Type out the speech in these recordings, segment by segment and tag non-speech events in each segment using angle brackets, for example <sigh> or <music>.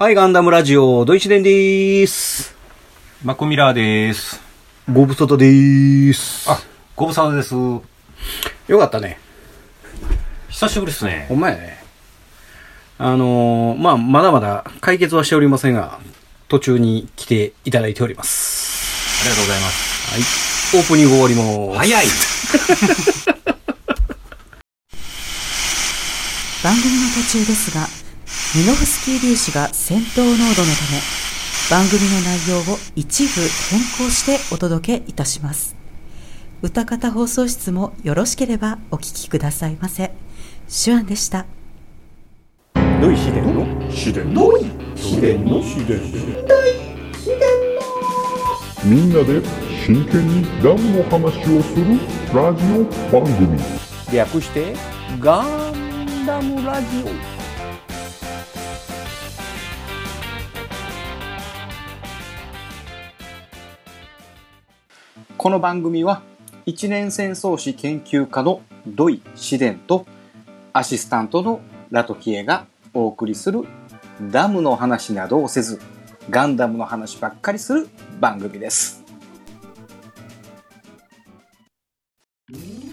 はい、ガンダムラジオ、ドイツ伝でーす。マクミラーです。ご無沙汰でーす。あ、ご無沙汰です。よかったね。久しぶりですねほ。んまやね。あのー、まあ、まだまだ解決はしておりませんが、途中に来ていただいております。ありがとうございます。はい。オープニング終わります。早い <laughs> <laughs> 番組の途中ですが、ミノフスキー粒子が戦闘濃度のため、番組の内容を一部変更してお届けいたします。歌方放送室もよろしければお聞きくださいませ。手腕でした。ドイシデンの秘伝の？秘伝の？秘伝みんなで真剣にダムの話をするラジオ番組略して、ガンダムラジオ。この番組は一年戦争史研究家の土井紫伝とアシスタントのラトキエがお送りするダムの話などをせずガンダムの話ばっかりする番組です。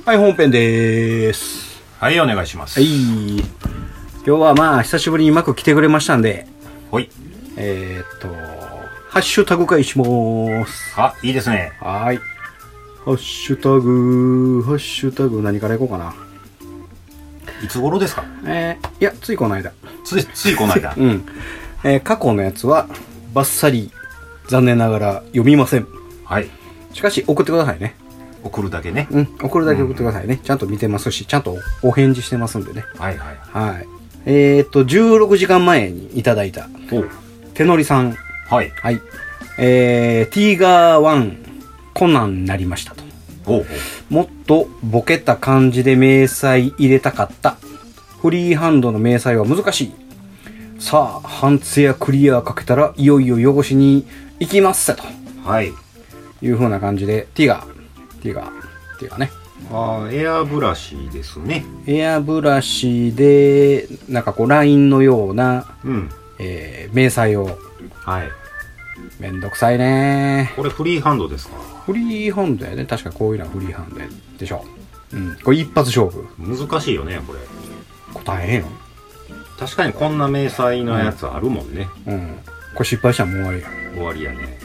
はい、本編です。はい、お願いします。はい。今日はまあ、久しぶりにうまく来てくれましたんで、ほい。えーっと、ハッシュタグ会します。あ、いいですね。はい。ハッシュタグ、ハッシュタグ何からいこうかな。いつ頃ですか？えー、いや、ついこの間。つい、ついこの間。<laughs> うん。えー過去のやつは、バッサリ、残念ながら読みません。はい。しかし、送ってくださいね。送るだけね。うん、送るだけ送ってくださいね。ちゃんと見てますし、ちゃんとお返事してますんでね。はいはい。はい。えーっと、16時間前にいただいた、手乗りさん。はい。はい。えー、ティーガー1、コナンになりましたと。もっとボケた感じで明細入れたかった。フリーハンドの迷彩は難しい。さあ、半ツヤクリアかけたらいよいよ汚しに行きますとはい。いう風な感じで、ティガー、ティガー、ティガーね。あーエアブラシですね。エアブラシで、なんかこうラインのような、うん。えー、迷彩を、はい。めんどくさいねこれフリーハンドですか？フリーハンドやね。確かこういうのはフリーハンドやでしょ。うん。これ一発勝負。難しいよね、これ。答えへんの？確かにこんな明細のやつあるもんね。うん。これ失敗したらもう終わりや。終わりやね、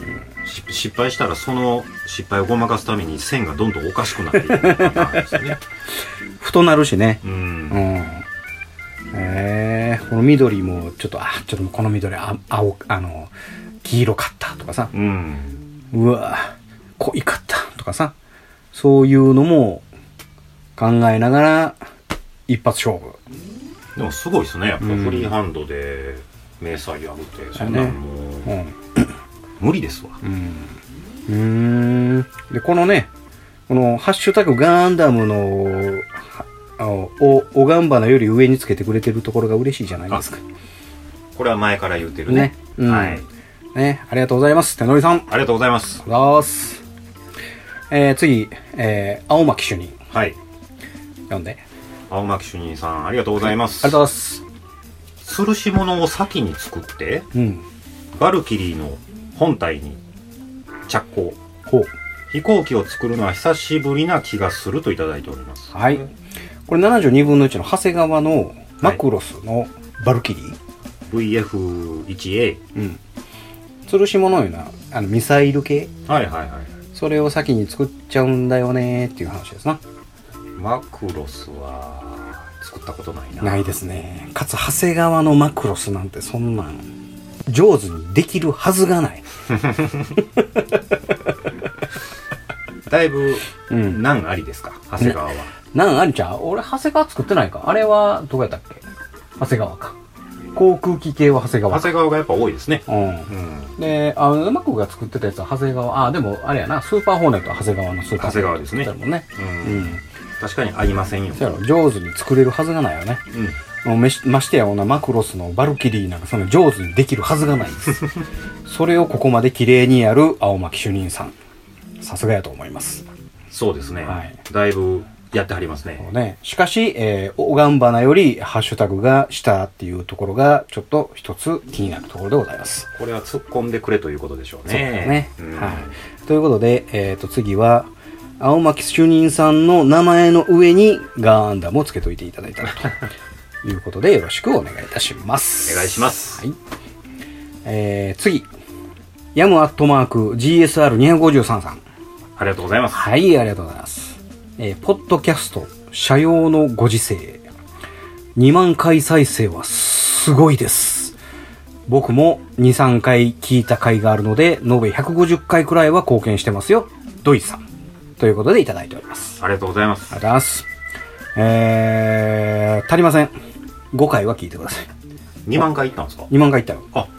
し失敗したらその失敗をごまかすために線がどんどんおかしくなっていくパターンですよね <laughs> 太なるしね。ううんん。えー、この緑もちょっと、あ、ちょっとこの緑、あ青、あの、黄色かったとかさ、うんうわ濃いかったとかさ、そういうのも考えながら、一発勝負。でもすごいですねやっぱうんフリーハンドで明細やるってそんなんもううん。無理ですわうん。うーん。で、このね、このハッシュタグガンダムの、はあのお、おがんばなより上につけてくれてるところが嬉しいじゃないですか。これは前から言ってるねね。うんはいね、ありがとうございます。手乗りさん。ありありがとうございますがとうございます。えー、次、えー、青巻主任。はい読んで。青巻主任さんありがとうございますありがとうございます。吊るし物を先に作ってうん。バルキリーの本体に着工ほう。飛行機を作るのは久しぶりな気がするといただいておりますはい。これ72分の1の長谷川のマクロスのバルキリー。VF1A うん。吊るし物いうのは、あの、ミサイル系はいはいはいそれを先に作っちゃうんだよねっていう話ですな。マクロスは作ったことないなないですね。かつ、長谷川のマクロスなんてそんなん、上手にできるはずがない。<laughs> だいぶうん難ありですか？長谷川は、なんありちゃう？俺、長谷川作ってないかあれは、どこやったっけ？長谷川か。航空機系は長谷川長谷川がやっぱ多いですねうん。うんで、あの、マックが作ってたやつは長谷川、あ、でも、あれやな、スーパーホーネットは長谷川のスーパーホーネット長谷川ですねもんね。ううんん。確かにありませんよそうやろ、上手に作れるはずがないよね。うんもうめしましてやこんなマクロスのバルキリーなんかその上手にできるはずがないです。<laughs> それをここまで綺麗にやる青巻主任さん。さすがやと思います。そうですね、はいだいぶやってはりますね。ね。しかし、えー、おがんばなよりハッシュタグが下っていうところが、ちょっと一つ気になるところでございます。これは突っ込んでくれということでしょうね。そうね。うんはい。ということで、えっ、と、次は、青巻主任さんの名前の上にガンダムをつけといていただいたらということで、よろしくお願いいたします。お願いしますはい。えー、次。ヤムアットマーク GSR253 さん。ありがとうございます。はい、ありがとうございます。えーポッドキャスト、社用のご時世。2万回再生はすごいです。僕も2、3回聞いた回があるので、延べ150回くらいは貢献してますよ。ドイツさん。ということでいただいております。ありがとうございますあり。がとうございます。えー、足りません。5回は聞いてください。2万回いったんですか？2万回いったよ。あ、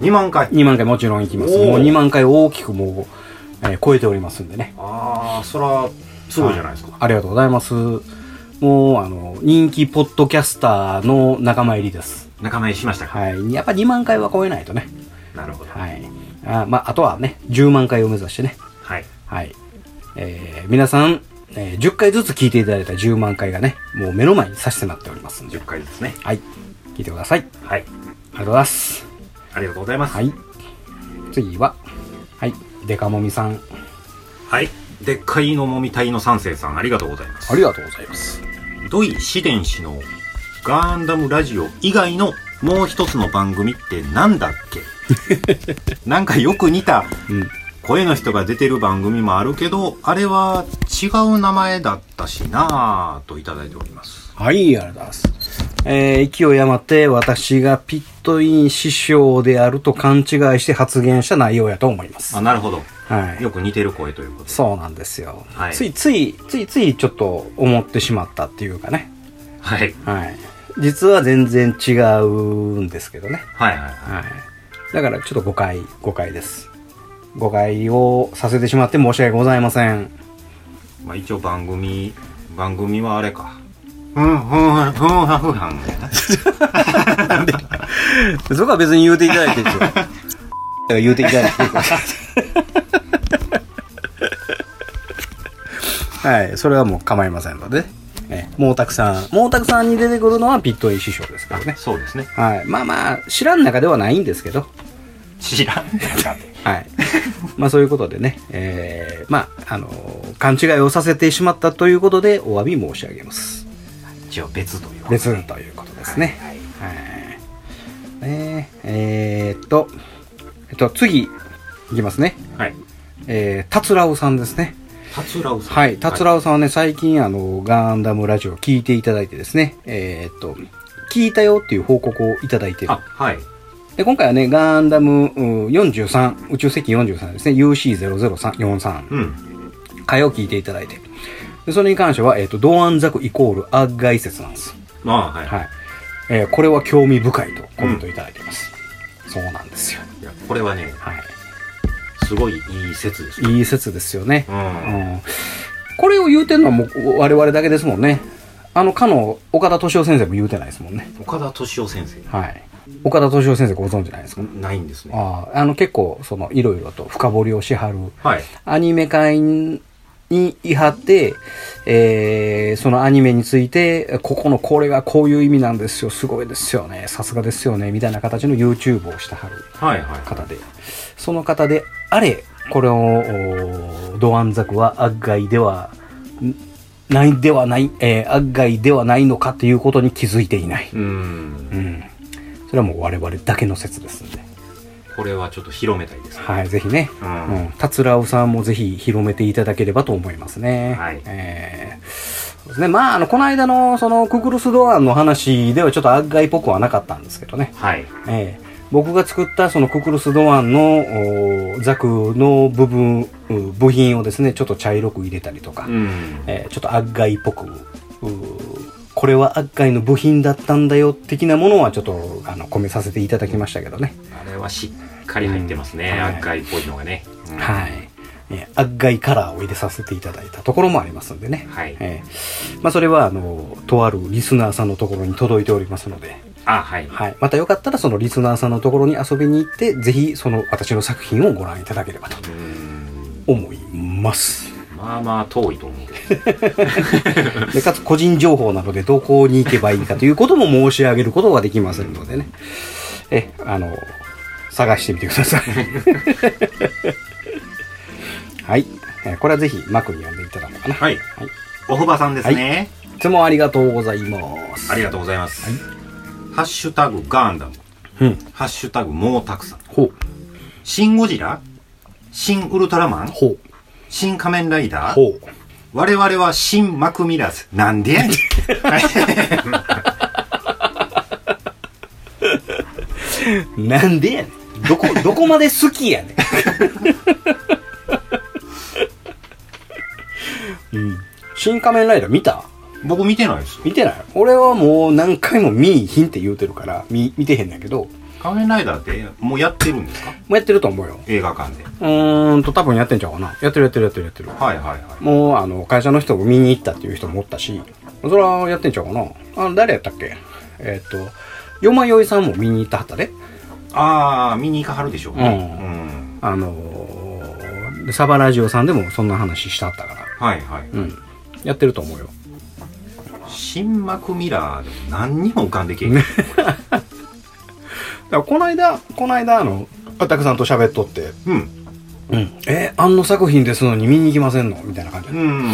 2万回。2万回もちろん行きます。もう2万回大きくもう、えー超えておりますんでね。ああ、そら、すごいじゃないですか。ありがとうございます。もう、あの、人気ポッドキャスターの仲間入りです。仲間入りしましたか、はい。やっぱ2万回は超えないとね。なるほど。はい。あまあ、あとはね、10万回を目指してね。はい。はい。えー、皆さん、えー10回ずつ聞いていただいた10万回がね、もう目の前に差し迫っておりますんで。10回ですね。はい。聞いてください。あはい。りがとうございます。ありがとうございます。はい。次は、はい。デカモミさん、はい。でっかいのもみたいの三世さん、ありがとうございます。ありがとうございます。土井紫伝氏のガンダムラジオ以外のもう一つの番組ってなんだっけ？<laughs> なんかよく似たうん。声の人が出てる番組もあるけど、あれは違う名前だったしなぁといただいております。はい、ありがとうございます。えー、勢い余って私がピットイン師匠であると勘違いして発言した内容やと思います。あ、なるほど。はい。よく似てる声ということで。そうなんですよ。はいついつい、ついついちょっと思ってしまったっていうかね。はい。はい。実は全然違うんですけどね。はいはいはい。はい。だからちょっと誤解、誤解です。誤解をさせてしまって申し訳ございません。まあ一応番組、番組はあれか。ふん、ふん、ふん、ふん、はふはんや <laughs> な。そこは別に言うていただいてですよ。言うていただいて。<laughs> はい、それはもう構いませんので、ね、毛沢さん、毛沢さんに出てくるのはピットイン師匠ですからね。そうですね。はい。まあまあ、知らん中ではないんですけど、知らんねんかって。<laughs> はい。まあそういうことでね、えー、まあ、あの勘違いをさせてしまったということでお詫び申し上げます。一応別ということで別ということですね。はい。はい。ねえーっと、と、次、いきますね。はい。えー、たつらうさんですね。たつらうさん。はい。たつらうさんはね、最近、あの、ガンダムラジオを聞いていただいてですね、えーっと、聞いたよっていう報告をいただいてるあ、はい。で、今回はね、ガンダムうん43、宇宙石43ですね、UC00343 うん。回を聞いていただいて。でそれに関しては、えっ、と、ドアンザクイコールアッガイ説なんです。まあ、はい。はい。えーこれは興味深いとコメントいただいています。そうなんですよ。いや、これはね、はすごいいい説ですよ。い。いい説ですよね。う。うんん。これを言うてんのはもう我々だけですもんね。あの、かの岡田敏夫先生も言うてないですもんね。岡田敏夫先生。はい。岡田敏夫先生ご存知ないですか？ないんですね。ああ、あの結構、その、いろいろと深掘りをしはるはい。アニメ界にいはって、えーそのアニメについて、ここのこれはこういう意味なんですよ、すごいですよね、さすがですよね、みたいな形の YouTube をしてはるはいはい。方で、その方で、あれ、これを、おドアンザクはアッガイでは、んないではない、えーアッガイではないのかということに気づいていない。うーん。うん。それはもう我々だけの説ですんで。これはちょっと広めたいですね。はい、ぜひね、ううんん、達郎さんもぜひ広めていただければと思いますね。はいえーそうですね。まあ、あの、この間の、その、ククルスドアンの話ではちょっとアッガイっぽくはなかったんですけどね。はい。えー僕が作ったそのククルスドアンのおザクの部分、う部品をですね、ちょっと茶色く入れたりとか、うん。えーちょっとアッガイっぽく、うこれはアッガイの部品だったんだよ、的なものはちょっと、あの、込めさせていただきましたけどね。あれはしっかり入ってますね。うんはい赤いっぽいのがね。うんはい。えー、アッガイカラーを入れさせていただいたところもありますんでね。はいえーまあ、それは、あの、とあるリスナーさんのところに届いておりますので、あ、はい。はい。またよかったら、そのリスナーさんのところに遊びに行って、ぜひ、その私の作品をご覧いただければと。思います。まあまあ遠いと思う。<laughs> でかつ個人情報なのでどこに行けばいいかということも申し上げることができませんのでねえあの探してみてください。<laughs> はい、えーこれはぜひマクに読んでいただこうかな。はい。はい、おふばさんですね。い。つもありがとうございます。ありがとうございます。ハッシュタグガンダム。うん。ハッシュタグもうたくさん。ほう。シン・ゴジラ？新ウルトラマン？ほう。新仮面ライダー？ほう。我々は新マクミラーズ。なんでやねん。<laughs> <laughs> なんでやねんどこどこまで好きやねん。うん。新仮面ライダー見た？僕見てないですよ。見てない？俺はもう何回も見いひんって言うてるから見見てへんねんけど。仮面ライダーってもうやってるんですか？もうやってると思うよ。映画館で。うーんと多分やってんちゃうかな。やってるやってるやってるやってる。はいはいはい。もうあの会社の人も見に行ったっていう人もおったし。それはやってんちゃうかな。あ誰やったっけ？えっ、とよまよいさんも見に行ったはったであー、見に行かはるでしょうね。うんうん。あのーでサバラジオさんでもそんな話したはったからはいはい。うんやってると思うよ新マクミラーでも何にも浮かんでけえ。<laughs> だからこの間この間あのあたくさんと喋っとってうん。「うん、えあんの作品ですのに見に行きませんの?」みたいな感じうん。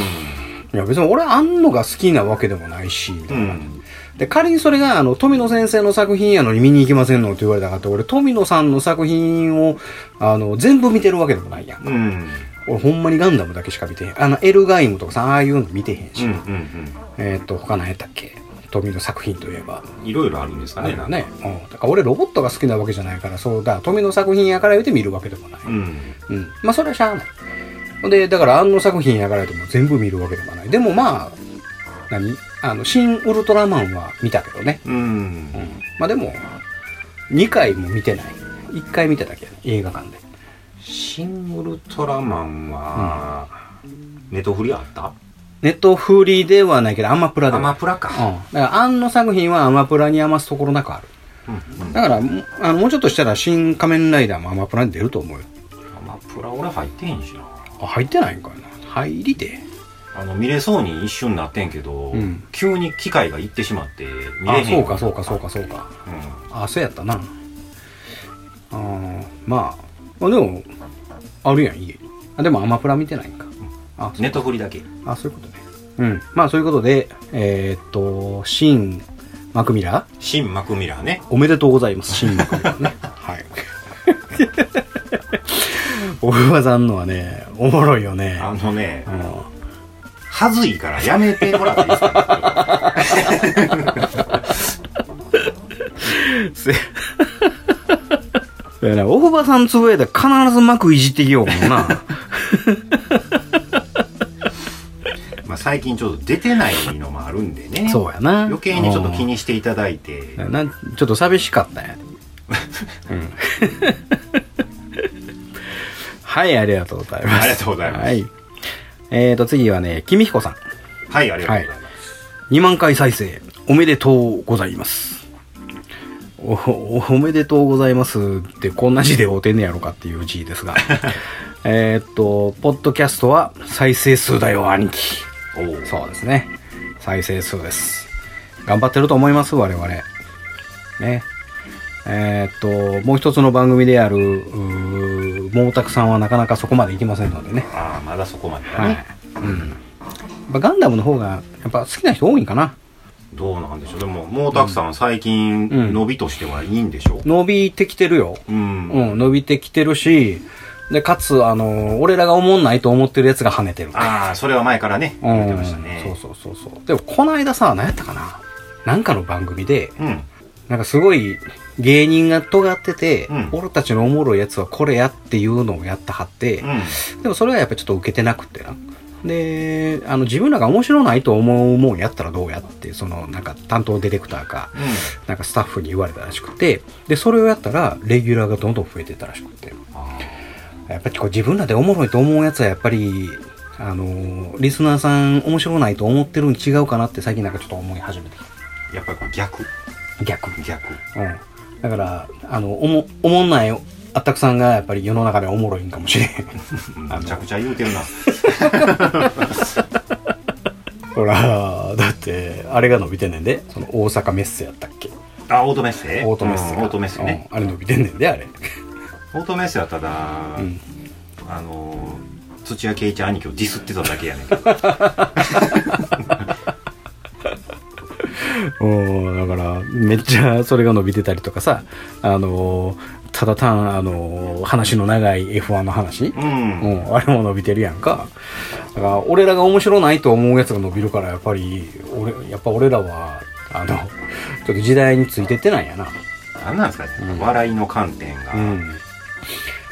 や別に俺あんのが好きなわけでもないしみたういな感じん。で仮にそれがあの富野先生の作品やのに見に行きませんのって言われたかって俺富野さんの作品をあの全部見てるわけでもないやんか、うん。俺ほんまにガンダムだけしか見てへん。あのエルガイムとかさああいうの見てへんし、うんうんえっ、と他何やったっけ？富野作品といえば。うん。いろいろあるんですかね。ね、うん、だから俺ロボットが好きなわけじゃないからそうだ富野作品やから言うて見るわけでもない、うん。うん、まあそれはしゃあない。でだからあの作品やから言うても全部見るわけでもない。でもまあ何？あの新ウルトラマンは見たけどね、うん。う。ん、まあでも2回も見てない。1回見ただけ。映画館で。新ウルトラマンは、ネトフリあった？ネットフリではないけどアマプラでアマプラか。だからあんの作品はアマプラに余すところなくある。うんうん。だからもあのもうちょっとしたら新仮面ライダーもアマプラに出ると思うよ。アマプラ俺入ってへんしな。あ入ってないんかいな。入りであの、見れそうに一瞬なってんけど、うん。急に機械が行ってしまって、見れへん。あそうかそうかそうかそうか。うん。あそうやったな。あーまああでもあるやん家に。あでもアマプラ見てないんか。あそうネトフリだけ。あそういうことね。うん。まあそういうことでえーっと新マクミラー？新マクミラーね。おめでとうございます新マクミラーね。<laughs> はい。おふわさんのはねおもろいよね。あのねう、んはずいからやめてもらっていいですか？せそうやな、おふばさんつぶやいたら必ず幕いじってきようかもな。<laughs> まあ最近ちょっと出てないのもあるんでね。そうやな。余計にちょっと気にしていただいて。うんなちょっと寂しかったんや。<laughs> うん。<laughs> はい、ありがとうございます。ありがとうございますはい。えーと、次はね、君彦さん。はい、ありがとうございます。2万回再生、おめでとうございます。お、お <laughs> おめでとうございますってこんな字でおてんねやろかっていう字ですが。<laughs> えーっと、ポッドキャストは再生数だよ、兄貴。おうそうですね。再生数です。頑張ってると思います、我々。ね。えーっと、もう一つの番組である、毛沢さんはなかなかそこまで行きませんのでね。ああ、まだそこまでだはいね。。うん。やっぱガンダムの方が、やっぱ好きな人多いんかな。どうなんでしょう。でも、毛沢さんは最近、うん伸びとしてはいいんでしょう。伸びてきてるよ。うん。うん、伸びてきてるし、で、かつ、あの、俺らが思んないと思ってるやつが跳ねてる。ああ、それは前からね、うん言ってましたね。そうそうそうそう。でも、この間さ、何やったかななんかの番組で、うん。なんかすごい芸人が尖ってて、うん俺たちのおもろいやつはこれやっていうのをやったはって、うん。でもそれはやっぱちょっと受けてなくってな。で、あの自分らが面白ないと思うもんやったらどうやって、そのなんか担当ディレクターか、なんかスタッフに言われたらしくて、で、それをやったらレギュラーがどんどん増えてたらしくて。あやっぱりこう自分らでおもろいと思うやつはやっぱり、あのリスナーさん面白ないと思ってるに違うかなって最近なんかちょっと思い始めてやっぱりこう逆。た。逆に。逆。うん。だから、あの、おも、おもんないあったくさんがやっぱり世の中でおもろいんかもしれん。めちゃくちゃ言うてるな。<laughs> ほら、だって、あれが伸びてんねんで。その大阪メッセやったっけ？あ、オートメッセ？オートメッセが。うんオートメッセね。うんあれ伸びてんねんで、あれ。オートメッセはただ、んあの、土屋圭一兄貴をディスってただけやねんけど。<laughs> うん、だから、めっちゃそれが伸びてたりとかさ、あの、ただ単、あの、話の長い F1 の話？うん。うん、あれも伸びてるやんか。だから、俺らが面白ないと思うやつが伸びるから、やっぱり、俺、やっぱ俺らは、あの、ちょっと時代についてってないやな。なんなんですかね、笑いの観点が、うん。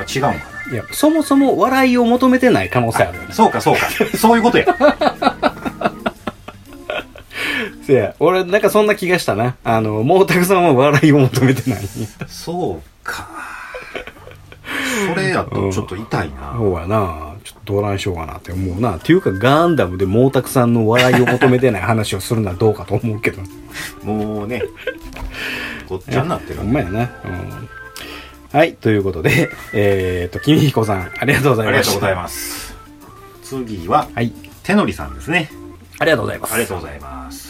違うんかいや、そもそも笑いを求めてない可能性あるよねな。。そうか、そうか。そういうことや。<laughs> せや、俺、なんかそんな気がしたな。あの、もうたくさんは笑いを求めてない。そうか。それやとちょっと痛いな。そうやな。ちょっとどうなんしようかなって思うな。っていうか、ガンダムでもうたくさんの笑いを求めてない話をするのはどうかと思うけど。もうね、ごっちゃになってるほんまやな。うん。はい、ということで、えーと、君彦さん、ありがとうございました。ありがとうございます。次は、はい。手のりさんですね。ありがとうございます。ありがとうございます。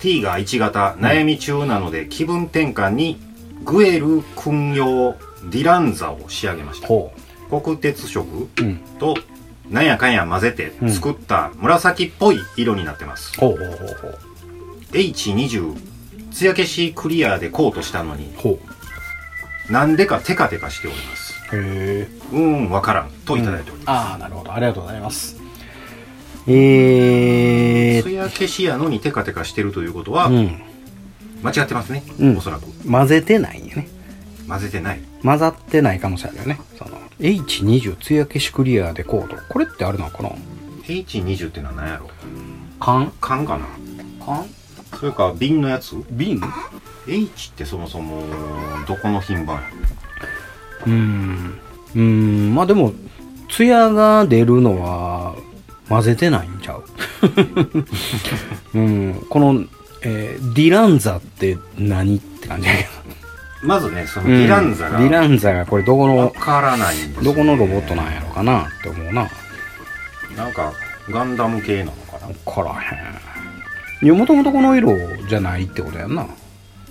T が1型、悩み中なので気分転換にグエル君用ディランザを仕上げました。ほ黒鉄色う。うん。となんやかんや混ぜてうん作った紫っぽい色になってます。ほうほうほうほう。H20 艶消しクリアでコートしたのにほなんでかテカテカしております。う。へえ。うーん、わからん。といただいておりまああ、なるほど。ありがとうございます。えす。ー、艶消しやのにテカテカしてるということは、うん。間違ってますね。うんおそらく。混ぜてないんよね。混ぜてない。混ざってない可能性あるよね。その、H20 艶消しクリアでコード。これってあれなのかな？H20 ってのは何やろ？缶？缶かな？缶？それか瓶のやつ？瓶？H ってそもそもどこの品番や？うーん。うーん、まあでも、艶が出るのは混ぜてないんちゃう？うん。この、えーディランザって何って感じやけど。まずねそのディランザがうんディランザがこれどこわの、からないんですよねどこのロボットなんやろかな？って思うな。なんかガンダム系なのかな？わからへん。いや、もともとこの色じゃないってことやんな。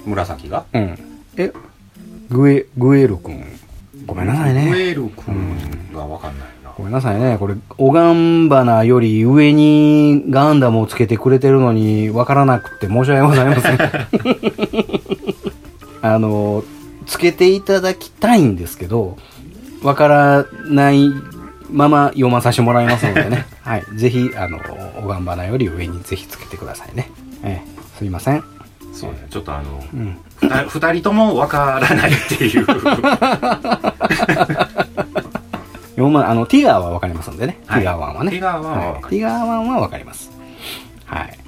紫が？うん。え、グエ、グエル君。ごめんなさいウね。ェール君がわかんないなごめんなさいね。これ、オガンバナより上にガンダムをつけてくれてるのにわからなくて申し訳ございません。<laughs> あの、つけていただきたいんですけど、わからないまま読まさせてもらいますのでね。<laughs> はい。ぜひ、あの、オガンバナより上にぜひつけてくださいね。ええ、すいません。そうねちょっとあのうん。二人二人ともわからないっていう <laughs> 読ま、あの、ティガーはわかりますんでね。はいティガー1はね。ティガー1はわかりますいティガー1はわかります。はい。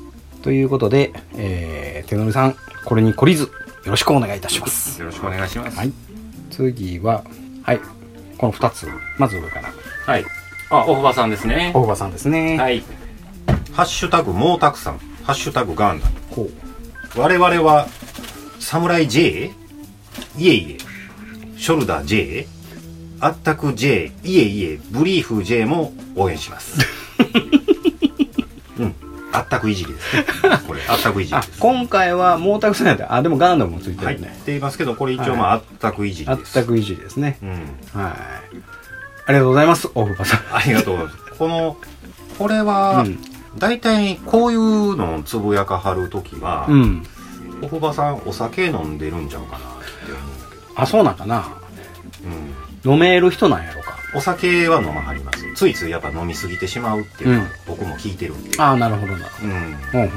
ということで、えー、手乗りさん、これに懲りず、よろしくお願いいたします。よろしくお願いしますはい。次は、はい。この2つ。まず上から。はいあおふばさんですね大場さんですね。はいハッシュタグもうたくさんハッシュタグガンダムほう。我々はサムライ J? いえいえショルダー J? あったく J? いえいえブリーフ J も応援します <laughs> うんあったくいじりですねこれあったくいじりあで、す今回はもうたくさんやった。あ、でもガンダムもついてはいっるね。て言いますけどこれ一応まああったくいじりですあったくいじりですね。うんはい。ありがとうございます、大場さん。ありがとうございますこのこれは、うん大体こういうのをつぶやかはるときは、うん。おふばさんお酒飲んでるんちゃうかなって思うけど、あ、そうなんかな。うん、飲める人なんやろか。お酒は飲まはりますついついやっぱ飲みすぎてしまうっていうのはうん僕も聞いてるんで、ああ、なるほどな。うん、ほん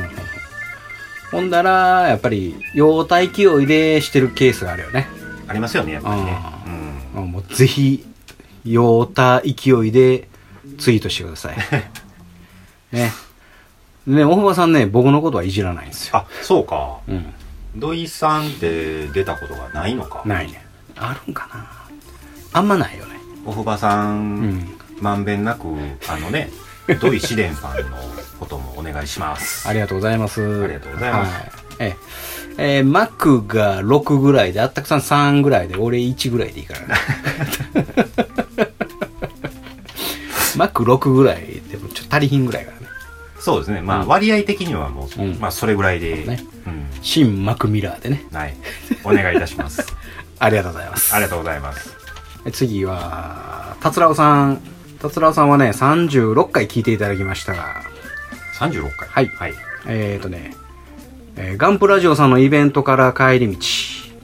ほんだら、やっぱり、用体勢いでしてるケースがあるよね。ありますよねやっぱりねあ、うん、もうぜひ、用体勢いでツイートしてください。<laughs> ね。ね、大場さんね、僕のことはいじらないんですよ。あそうかうん。土井さんって出たことがないのかないね。あるんかなあんまないよね。おふばさん、うん。まんべんなくあのね <laughs> 土井紫伝さんのこともお願いしますありがとうございます。ありがとうございますはい。ええ。えー、マックが6ぐらいで、あったくさん3ぐらいで、俺1ぐらいでいいからね。<laughs> マック6ぐらいでもちょっと足りひんぐらいからね。そうですね。まあ、うん割合的にはもう、うんまあ、それぐらいで、ねうん。新マクミラーでね。はい。お願いいたします。<laughs> ありがとうございます。ありがとうございます。次は、達郎さん。達郎さんはね、36回聞いていただきましたが、36回。はいはい。えーとね、えーガンプラジオさんのイベントから帰り道、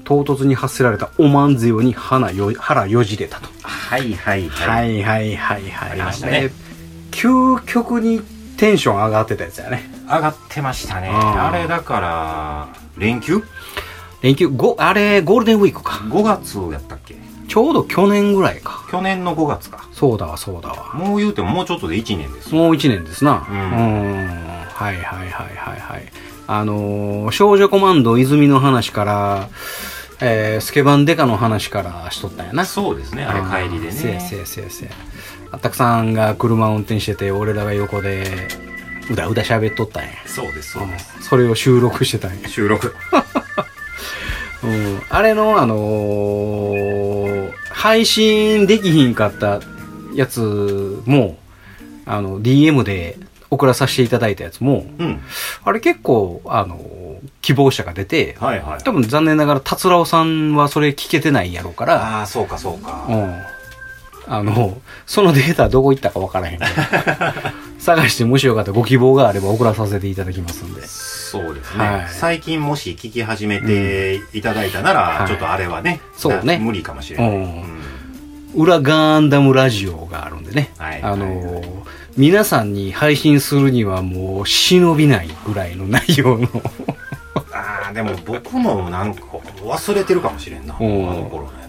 唐突に発せられたおまんぜよに腹よ腹よじれたと。はいはいははい。いはいはいはい。ありましたね究極にテンション上がってたやつやね。上がってましたね。あれだから、連休？連休、ご、あれ、ゴールデンウィークか。?5 月やったっけ？ちょうど去年ぐらいか。去年の5月か。そうだわ、そうだわ。もう言うてももうちょっとで1年ですよ。もう一年ですな。ううんん。はいはいはいはいはい。あのー少女コマンド泉の話から、えースケバンデカの話からしとったんやな。そうですね、あれ帰りでせやせね。やせやせや。あったくさんが車を運転してて、俺らが横で、うだうだ喋っとったんや。そうです、そうです。うんそれを収録してたんや。収録。<laughs> うん。あれの、あのー配信できひんかったやつも、あの、DM で送らさせていただいたやつも、うん。あれ結構、あの、希望者が出て、はいはい。多分残念ながら、達郎さんはそれ聞けてないやろうから、ああ、そうかそううか。ん。あの、そのデータどこ行ったかわからへん <laughs> 探してもしよかったらご希望があれば送らさせていただきますんで。そうですはいね。最近もし聞き始めていただいたなら、はいちょっとあれはね、そうねな無理かもしれない。うんうん裏ガンダムラジオがあるんでね。はいあの、皆さんに配信するにはもう忍びないぐらいの内容の。ああ、でも僕もなんか忘れてるかもしれんな。あうんの頃のやつは。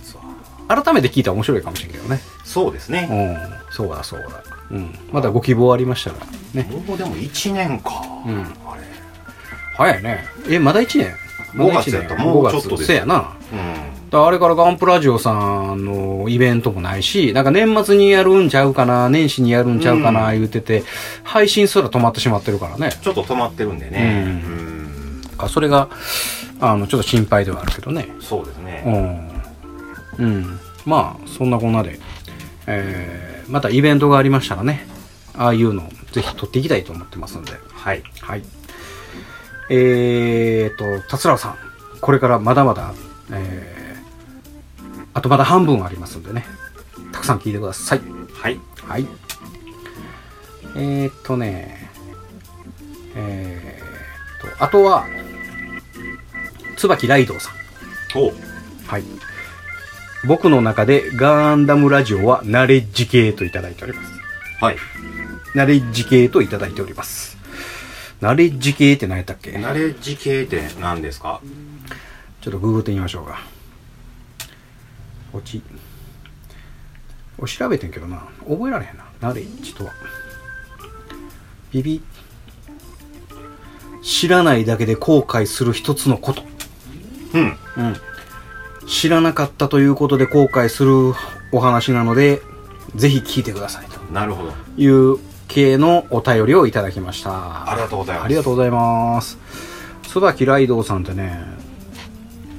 改めて聞いたら面白いかもしれんけどね。そうですね。うん。そうだそうだ。うん。まだご希望ありましたらね。もうでも1年か。うんあれ。早いね。え、まだ1年？まだ5月やったらもうちょっとですせやな。うん。あれからガンプラジオさんのイベントもないし、なんか年末にやるんちゃうかな、年始にやるんちゃうかな、言うてて、配信すら止まってしまってるからね。ちょっと止まってるんでね。ううん。あそれが、あの、ちょっと心配ではあるけどね。そうですね。うん。うん。まあ、そんなこんなで、えー、またイベントがありましたらね、ああいうのぜひ撮っていきたいと思ってますんで。はい。はい。えーと、達郎さん、これからまだまだ、えー、あとまだ半分ありますんでね、たくさん聞いてください。はい。はい。えーっとね、えーっと、あとは、椿ライドウさん。おはい。僕の中でガンダムラジオはナレッジ系といただいております。はい。ナレッジ系といただいております。ナレッジ系って何やったっけ？ナレッジ系って何ですか？ちょっとググってみましょうか。こっち。お調べてんけどな。覚えられへんな。ナレッジとは。ビビ。知らないだけで後悔する一つのこと。うん。うん。知らなかったということで後悔するお話なので、ぜひ聞いてくださいとなるほど。いう系のお便りをいただきました。ありがとうございますありがとうございます。椿ライドウさんってね、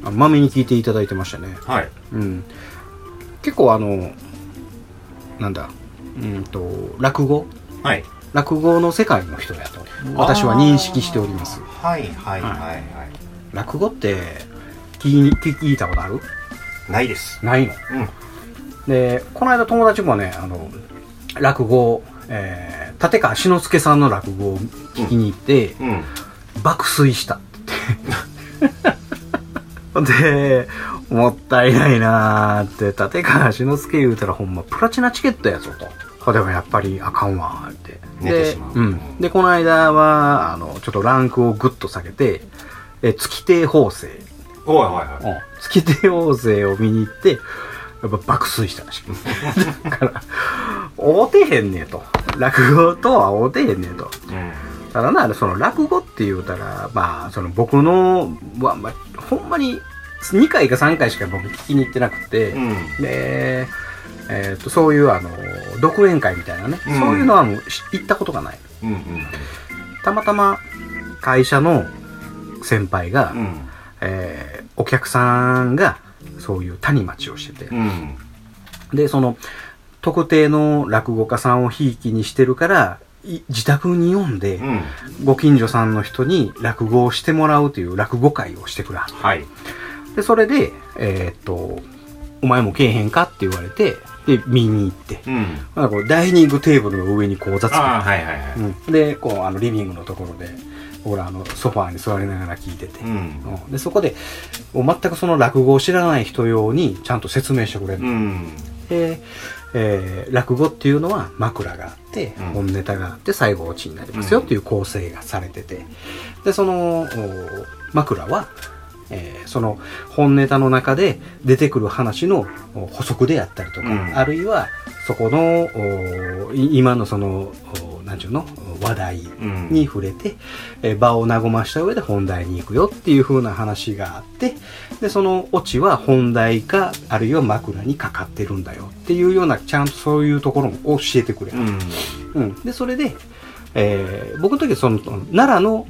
あまめに聞いていただいてましたね。はい。うん。結構あの、なんだ、うんと、落語？はい。落語の世界の人だと私は認識しております。はいはいはいはい。落語って聞き聞いたことある？ないです。ないの？うん。で、この間友達もね、あの、落語、えー、立川志の輔さんの落語を聞きに行って、うん。爆睡したって言って。<laughs> で、もったいないなーって、立川志の輔言うたらほんまプラチナチケットやぞと。これでもやっぱりあかんわーって。で寝てしまううん。で、この間は、あの、ちょっとランクをグッと下げて、え、月亭法政。おいおいおい。うん月亭法政を見に行って、やっぱ爆睡したらしい。<laughs> だから、会うてへんねえと。落語とは会うてへんねえと。うん。ただな、その落語って言うたら、まあ、その僕の、まあ、まあ、ほんまに2回か3回しか僕聞きに行ってなくて、うん。で、えっ、と、そういうあの、独演会みたいなね、うんそういうのはもうし行ったことがない。うん。たまたま会社の先輩が、うん。えーお客さんがそういう谷町をしてて、うん。で、その、特定の落語家さんをひいきにしてるから、い自宅に読んで、うん。ご近所さんの人に落語をしてもらうという落語会をしてくれはるはい。で、それで、えーっと、お前もけえへんかって言われて、で、見に行って、うん。まあ、こうダイニングテーブルの上に講座つはいはいはい。うん、で、こう、あの、リビングのところで、僕ら、あの、ソファーに座りながら聞いてて、うん。うんで、そこで、全くその落語を知らない人用に、ちゃんと説明してくれる。うん。で、えー落語っていうのは枕があって、うん本ネタがあって、最後オチになりますよっていう構成がされてて、で、その、お枕は、えーその本ネタの中で出てくる話のお補足であったりとか、うんあるいはそこの今のそのおなんちゅうの話題うん。に触れて、えー場を和ました上で本題に行くよっていう風な話があってでそのオチは本題かあるいは枕にかかってるんだよっていうようなちゃんとそういうところも教えてくれる、うん。うんでそれで、えー僕の時はその奈良の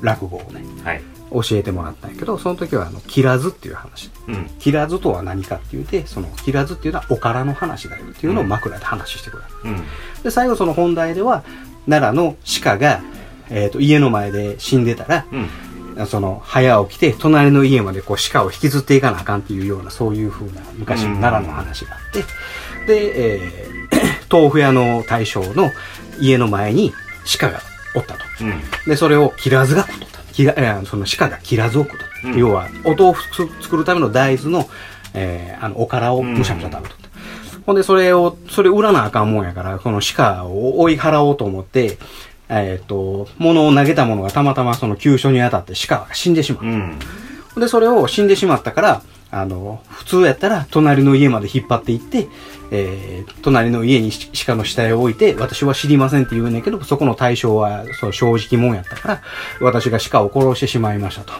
落語をねはい。教えてもらったんやけどその時はあの切らずっていう話うん。切らずとは何かって言うてその切らずっていうのはおからの話だよっていうのを枕で話してくれる、うん。で最後その本題では奈良の鹿が、えー、と家の前で死んでたらうん。その早起きて隣の家までこう鹿を引きずっていかなあかんっていうようなそういう風な昔の奈良の話があって、で、えー <coughs> 豆腐屋の大将の家の前に鹿がおったと。うん。で、それを切らずが食っとった。その鹿が切らずを食っとった。うん要は、お豆腐作るための大豆の、えーあの、おからをむしゃむしゃ食べとった。ほんで、それを、それ売らなあかんもんやから、この鹿を追い払おうと思って、えっ、と、物を投げたものがたまたまその急所に当たって鹿が死んでしまう。うん。で、それを死んでしまったから、あの、普通やったら隣の家まで引っ張っていって、えー隣の家にし鹿の死体を置いて、私は知りませんって言うねんけど、そこの対象は、そう、正直者やったから、私が鹿を殺してしまいましたと。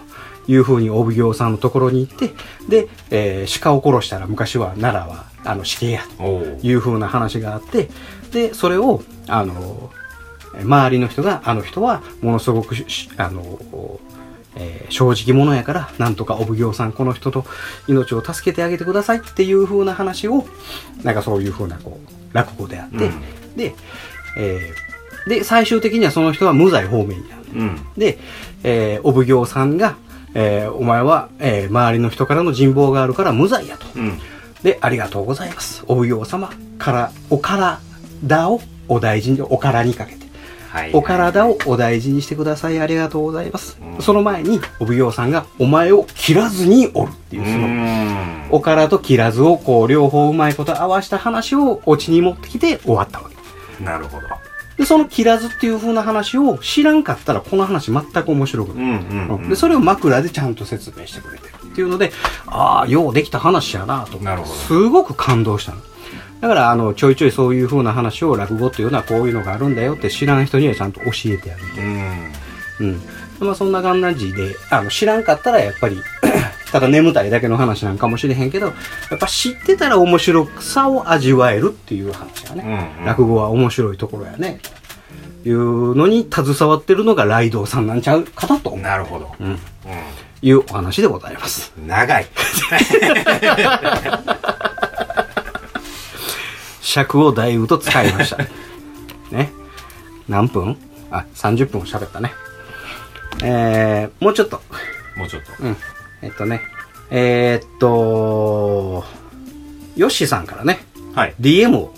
いうふうにお奉行さんのところに行って、で、えー鹿を殺したら昔は奈良は、あの、死刑やと。おう。いう風な話があって、で、それを、あの、周りの人が、あの人は、ものすごくあの、えー正直者やから、なんとかお奉行さん、この人と命を助けてあげてくださいっていう風な話を、なんかそういう風な、こう、落語であって、うんで、えーで、最終的にはその人は無罪方面になる。うん。で、えーお奉行さんが、えーお前は、えー周りの人からの人望があるから無罪やと。うん。で、ありがとうございます。お奉行様から、お体をお大事に、おからにかけて。はい。お体をお大事にしてください。ありがとうございます。うんその前に、お奉行さんが、お前を切らずにおるっていうう、その、ん。おからと切らずを、こう、両方うまいこと合わした話を、オチに持ってきて終わったわけ。なるほど。で、その切らずっていう風な話を知らんかったら、この話全く面白くない。うんうんうん。で、それを枕でちゃんと説明してくれてるっていうので、ああ、ようできた話やなとなるほどすごく感動したの。だから、あの、ちょいちょいそういう風な話を落語っていうのはこういうのがあるんだよって知らん人にはちゃんと教えてあげて。うん。うん。まあそんな感じで、あの、知らんかったらやっぱり、ただ眠たいだけの話なんかもしれへんけど、やっぱ知ってたら面白さを味わえるっていう話がね、うんうん落語は面白いところやね。というのに携わってるのがライドウさんなんちゃうかなとなるほど。うんういうお話でございます。ん。長い。<laughs> 尺をだいぶと使いました。<laughs> ね。何分？あ、30分喋ったね。えー、もうちょっと。もうちょっと。うん。えっとね。えー、っと、ヨッシーさんからね、はい。DM を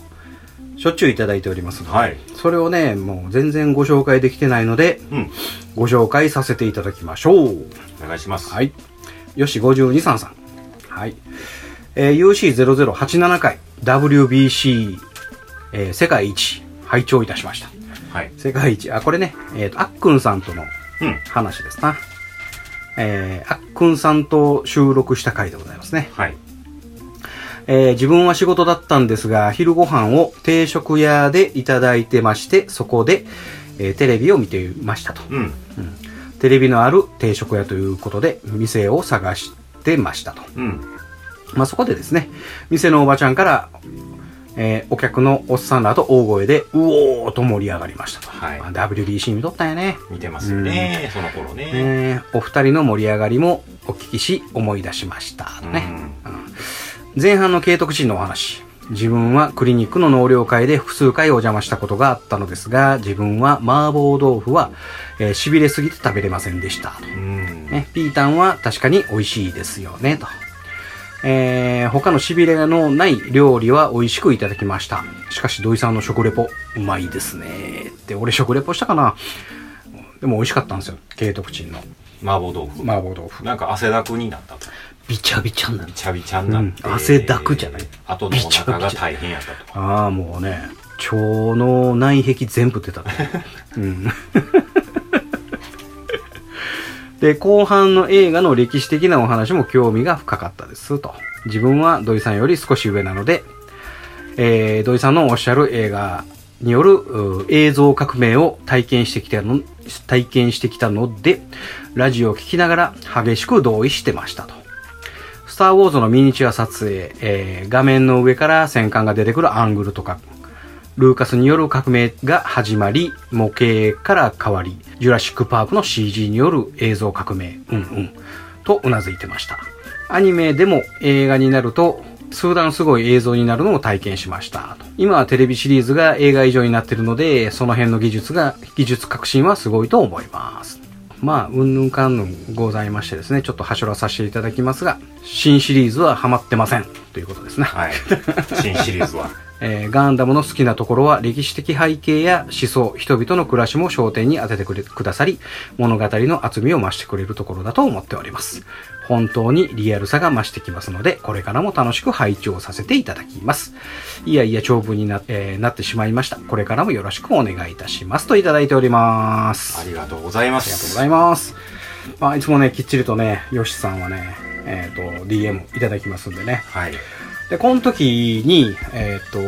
しょっちゅういただいておりますので、はいそれをね、もう全然ご紹介できてないので、うん。ご紹介させていただきましょう。お願いします。はい。よし52さんさん。はい。えー、UC0087 回 WBC、えー世界一拝聴いたしました。はい。世界一、あ、これね、えっ、と、あっくんさんとのうん。話ですな。えー、あっくんさんと収録した回でございますね。はい。えー自分は仕事だったんですが、昼ご飯を定食屋でいただいてまして、そこで、えーテレビを見ていましたと。うん。テレビのある定食屋ということで、店を探してましたと。うん。まあ、そこでですね、店のおばちゃんから、えーお客のおっさんらと大声で、うおーと盛り上がりましたと。はいまあ WBC 見とったんやね。見てますよね。その頃ね。えーお二人の盛り上がりもお聞きし、思い出しました。とね。うんうん前半の慶徳鎮のお話。自分はクリニックの納涼会で複数回お邪魔したことがあったのですが、自分は麻婆豆腐は、えー、痺れすぎて食べれませんでしたと。うんね、ピータンは確かに美味しいですよね、と。えー、他の痺れのない料理は美味しくいただきました。しかし土井さんの食レポ、うまいですね。って、俺食レポしたかなでも美味しかったんですよ。慶徳鎮の麻婆豆腐麻婆豆腐。なんか汗だくになったとびちゃびちゃになるび。ちゃびちゃになって、うん汗だくじゃない後のお腹が大変やったとああ、もうね、腸の内壁全部出たと。<laughs> うん。で、後半の映画の歴史的なお話も興味が深かったですと。自分は土井さんより少し上なので、えー、土井さんのおっしゃる映画による映像革命を体験してきたの、体験してきたので、ラジオを聞きながら激しく同意してましたと。スター・ウォーズのミニチュア撮影、えー画面の上から戦艦が出てくるアングルとか、ルーカスによる革命が始まり、模型から変わり、ジュラシック・パークの CG による映像革命、うんうん、とうなずいてました。アニメでも映画になると、数段すごい映像になるのを体験しました。今はテレビシリーズが映画以上になってるので、その辺の技術が、技術革新はすごいと思います。まあ、うんぬんかんぬんございましてですね、ちょっとはしょらさせていただきますが、新シリーズはハマってません。ということですね。はい新シリーズはえーガンダムの好きなところは歴史的背景や思想、人々の暮らしも焦点に当ててくれくださり、物語の厚みを増してくれるところだと思っております。本当にリアルさが増してきますので、これからも楽しく拝聴させていただきます。いやいや、長文にな,、えーなってしまいました。これからもよろしくお願いいたします。といただいております。ありがとうございまありがとうすございます。まあ、いつもね、きっちりとね、ヨシさんはね、えっ、と、DM いただきますんでね。はいで、この時に、えっ、と、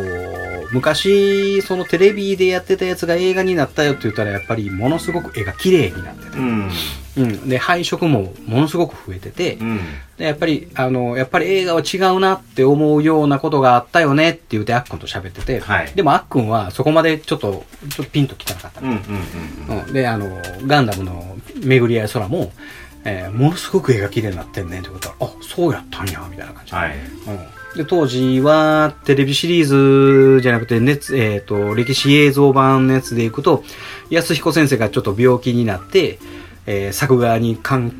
昔、そのテレビでやってたやつが映画になったよって言ったら、やっぱりものすごく絵が綺麗になってて。うん。うん。で、配色もものすごく増えてて、うん。で、やっぱり、あの、やっぱり映画は違うなって思うようなことがあったよねって言って、あっくんと喋ってて、はい。でもあっくんはそこまでちょっと、ちょっとピンときてなかった。うんうんうん。うん、で、あの、ガンダムの巡り合い空も、えーものすごく絵が綺麗になってんねんってことは、あ、そうやったんや、みたいな感じ。で。はい。うん、で、当時は、テレビシリーズじゃなくて、熱、えっ、と、歴史映像版のやつでいくと、安彦先生がちょっと病気になって、えー作画に関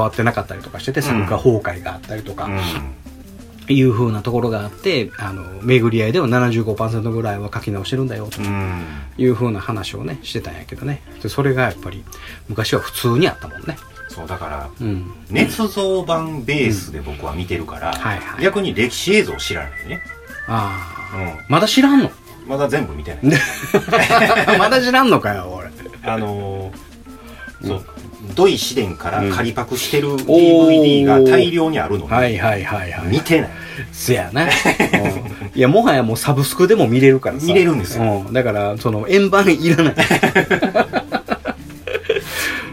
わってなかったりとかしてて、作画崩壊があったりとか、うんいう風なところがあって、あの、巡り合いでは75%ぐらいは書き直してるんだよ、とうんいう風な話をね、してたんやけどね。で、それがやっぱり、昔は普通にあったもんね。そうだからうん。捏造版ベースで僕は見てるから、はいはい逆に歴史映像を知らないね、ああ、うまだ知らんの？ん、まだ全部見てない <laughs> まだ知らんのかよ、俺。あのーそう土井紫伝から仮パクしてるお DVD ーが大量にあるのに、はいはいはいはい。見てないせやな。<laughs> うんいや、もはやもうサブスクでも見れるからさ。見れるんですようん。だから、その、円盤いらない。<laughs>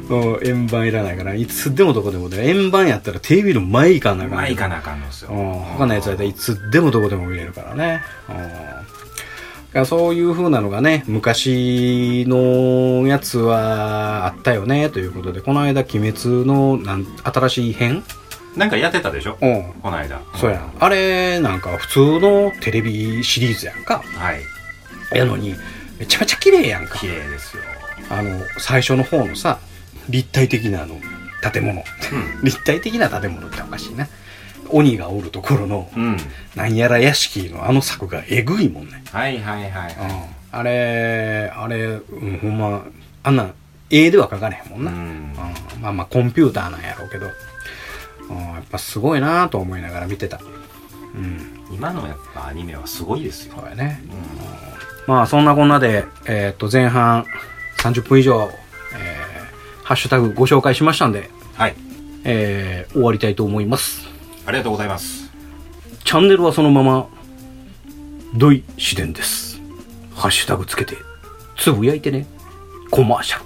うん、円盤いらないから、いつでもどこでもで、円盤やったらテレビの前行かなあかん。前行かなあかんのですよ、うん、他のやつやったらいつでもどこでも見れるからね。うん。だからそういう風なのがね、昔のやつはあったよね、ということで、この間、鬼滅のなん新しい編？なんかやってたでしょ？うん。この間そうやん。あれ、なんか普通のテレビシリーズやんか。はいやのに、めちゃめちゃ綺麗やんか綺。麗ですよあの、最初の方のさ、立体的なあの、建物。立体的な建物っておかしいな。鬼がおるところの、うんなんやら屋敷のあの柵がえぐいもんね。はいはいはいうん。あれ、あれ、うん、ほんま、あんな、絵では描かれへんもんな。うんうんまあまあ、コンピューターなんやろうけど、うん、やっぱすごいなと思いながら見てた。うん。今のやっぱアニメはすごいですよそうやね。まあそんなこんなで、えっ、と前半30分以上、えー、ハッシュタグご紹介しましたんで、はいえー、終わりたいと思います。ありがとうございますチャンネルはそのまま、土井自伝です。ハッシュタグつけて、つぶやいてね。コマーシャル。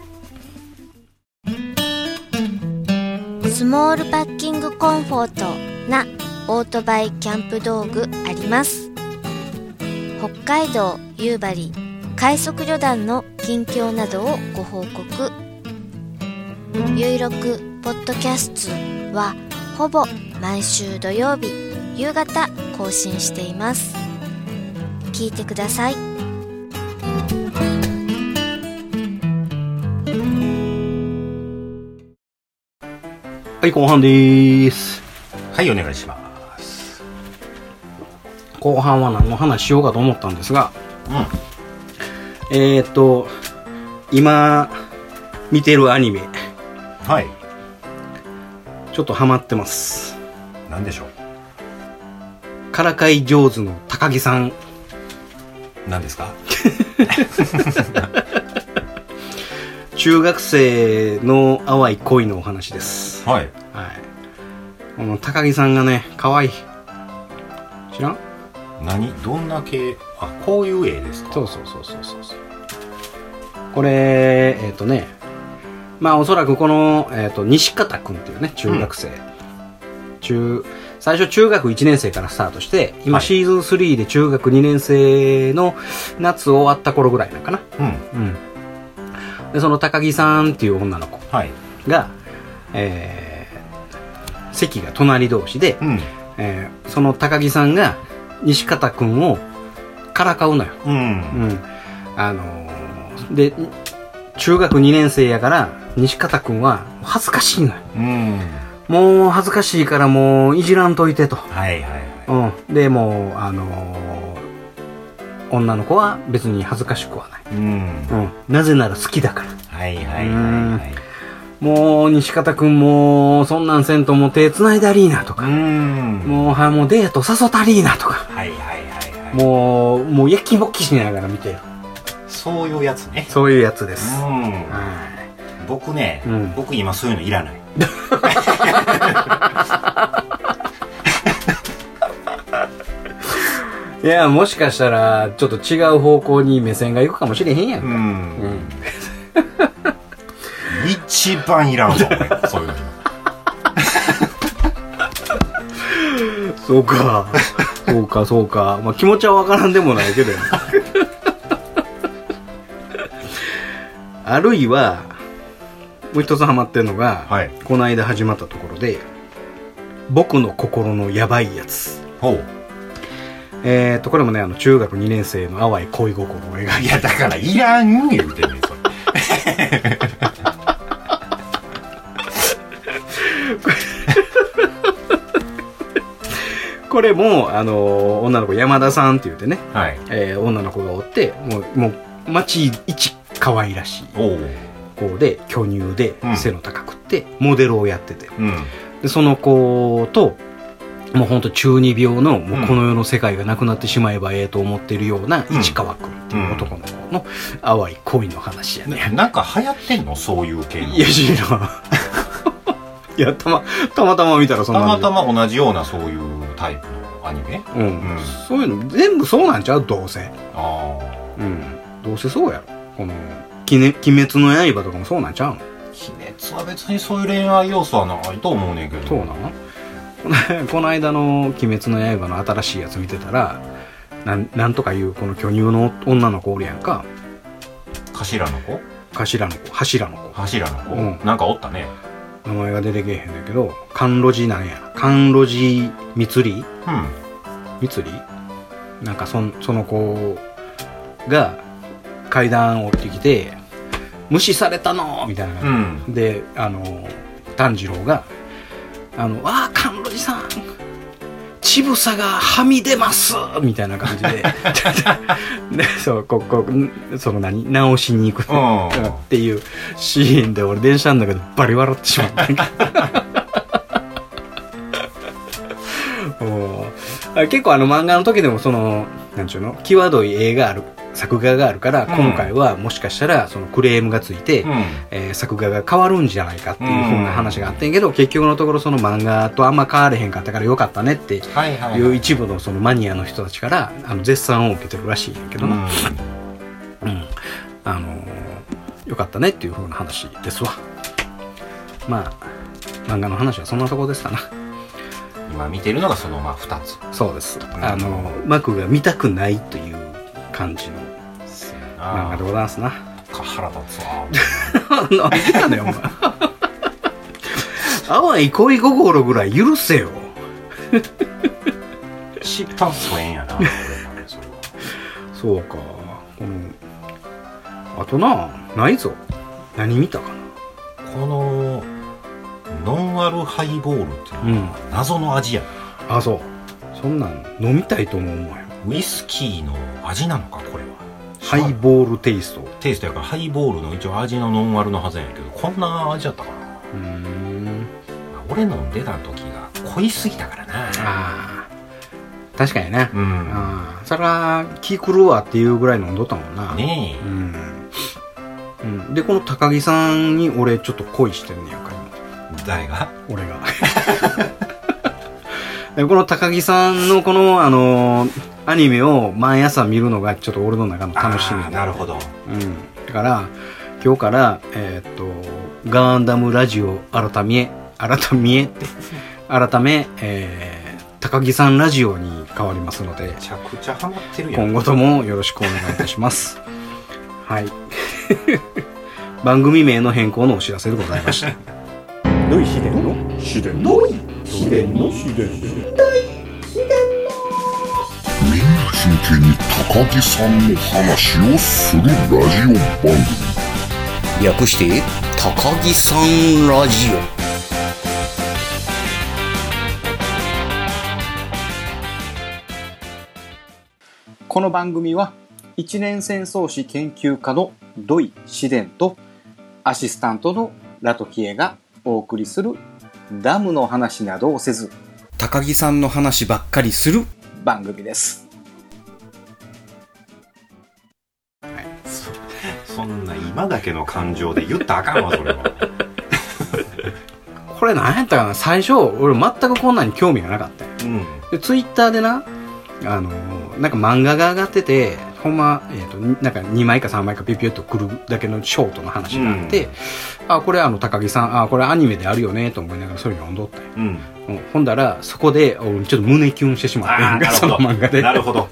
スモールパッキングコンフォートなオートバイキャンプ道具あります北海道夕張快速旅団の近況などをご報告ゆいろくポッドキャストはほぼ毎週土曜日夕方更新しています。聞いてください。はい、後半でーす。はいお願いします。後半は何の話しようかと思ったんですが、うん。えー、っと、今、見てるアニメ、はいちょっとハマってます。何でしょからかい上手の高木さん。う何ですか？中学生の淡い恋のお話です。はいはい。この高木さんがね、可愛い。知らん？何？どんな系？あこういう絵ですか？そうそうそうそうそうそう。これ、えっ、とね、まあおそらくこの、えっ、と、西方くんっていうね、中学生。中、最初中学1年生からスタートして、今はいシーズン3で中学2年生の夏終わった頃ぐらいなんかな。うんうん。で、その高木さんっていう女の子はいが、えー、席が隣同士で、うんえーその高木さんが西方くんをからかうのよ。うんうん。あのーで、中学2年生やから、西方くんは恥ずかしいのよ。うんもう恥ずかしいからもういじらんといてと。はいはいはいうん。で、もう、あのー女の子は別に恥ずかしくはない。うんうん。なぜなら好きだから。はいはいはいうんはいもう、西方くんも、そんなんせんともう手繋いだりーなとか。うんもう、はもうデート誘ったりーなとか。はいはいはいはいもう、もう、やきもきしながら見てる。そういうやつねそういうやつです。うんはい。僕ね、うん僕今そういうのいらない <laughs> いや、もしかしたら、ちょっと違う方向に目線が行くかもしれへんやんか。ん、うん。一番いらんわ俺そういうの <laughs> そうか。そうか、そうか。まあ気持ちはわからんでもないけど。<laughs> あるいは、もう一つハマってんのが、はい。この間始まったところで、僕の心のやばいやつ。ほう。えーと、これもね、あの、中学2年生の淡い恋心を描いいやだからいらん言うてんねんそれ。<laughs> これも、あの、女の子山田さんって言ってね、はい。えー女の子がおって、もう、もう、町一可愛らしいおう子で、巨乳でう、ん。背の高くって、モデルをやってて。うん。で、その子と、もうほんと中二病の、もうこの世の世界がなくなってしまえばええと思っているような、うん。市川くんっていう男の子の淡い恋の話やね。ななんか流行ってんの？そういう系の。いや、知らん。<laughs> いや、たま、たまたま見たらそんなたまたま同じようなそういうタイプのアニメ？うん、ん。そういうの全部そうなんちゃう？どうせ。あうん。どうせそうやろ。この、鬼滅の刃とかもそうなんちゃうの？あ鬼滅は別にそういう恋愛要素はないと思うねんけど。そうなの？<laughs> この間の「鬼滅の刃」の新しいやつ見てたらなんなんとかいうこの巨乳の女の子おるやんか。頭の子？頭の子。柱の子。柱の子、うん。なんかおったね。名前が出てけえへんねんけど甘露寺なんや。甘露寺蜜里うん。蜜里なんかそんその子が階段降りてきて「無視されたの!」みたいな。感じうん。であの炭治郎が「あのああ甘露寺さん乳房がはみ出ます!」みたいな感じで。<laughs> でそうここんその何？直しに行く、うん。っていうシーンで俺電車の中でバリ笑ってしまった。<laughs> 結構あの漫画の時でもそのなんちゅうの？際どい絵がある作画があるから、うん。今回はもしかしたらそのクレームがついて、うん。えー作画が変わるんじゃないかっていう風な話があってんけど、結局のところその漫画とあんま変われへんかったからよかったねってはいう一部のそのマニアの人たちからあの絶賛を受けてるらしいんやけどな、うん。うん。あのーよかったねっていう風な話ですわ。まあ漫画の話はそんなところですかな。今見てるのがそのまあ2つ。そうです、あのマクが見たくないという感じの漫画なでございますな。か腹立つわ。<laughs> 何やねんお前。<laughs> 淡い恋心ぐらい許せよ。一番疎遠やな俺それは。そうか。このあとなないぞ。何見たかこのノンアルハイボールっていうのは謎の味や。なあそう。そんなん飲みたいと思うもんよウイスキーの味なのかこれ。はハイボールテイスト。テイストやからハイボールの一応味のノンアルのはずやけどこんな味やったかな。うーん。俺飲んでた時が濃いすぎたからな。ああ確かにねうん。ああそら気狂うわっていうぐらい飲んどったもんな。ねうん、うん、でこの高木さんに俺ちょっと恋してんねやんか。今え誰が？俺が。で <laughs> この高木さんのこのあのアニメを毎朝見るのがちょっと俺の中の楽しみなるほど。うん、だから今日からえーっとガンダムラジオ改め改めって <laughs> 改め、えー高木さんラジオに変わりますのでめちゃくちゃハマってるやん。今後ともよろしくお願いいたします。<laughs> はい。<laughs> 番組名の変更のお知らせでございました土井秘伝の？秘伝の秘伝の？秘伝みんな真剣に高木さんの話をするラジオ番組。略して高木さんラジオ。この番組は一年戦争史研究家の土井紫伝とアシスタントのラトキエがお送りするダムの話などをせず高木さんの話ばっかりする番組です。そんな今だけの感情で言ったらあかんわそれは。<laughs> これ何やったかな？最初俺全くこんなに興味がなかった。ようん。でツイッターでなあのなんか漫画が上がっててほんま、えー、となんか2枚か3枚かピュピュッとくるだけのショートの話があって、あこれあの高木さんあこれアニメであるよねと思いながらそれ読んどったうん。うん。ほんだらそこで俺ちょっと胸キュンしてしまってそほど。の漫画で。なるほど。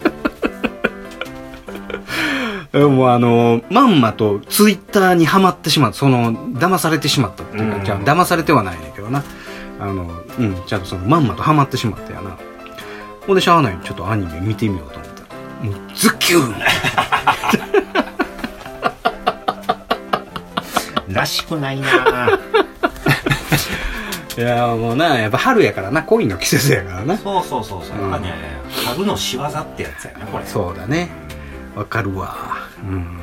<laughs> もうあのまんまとツイッターにはまってしまったその騙されてしまったっていうか、うん。じゃあ騙されてはないねんけどな。あのうんちゃんとそのまんまとはまってしまったやな。ほんでしゃあない。ちょっとアニメ見てみようと思ったらもうズッキュン。らしくないな。<laughs> いやもうなやっぱ春やからな恋の季節やからな。そうそうそうそう、うん。あね春の仕業ってやつやねこれ。そうだね。わかるわ。うん。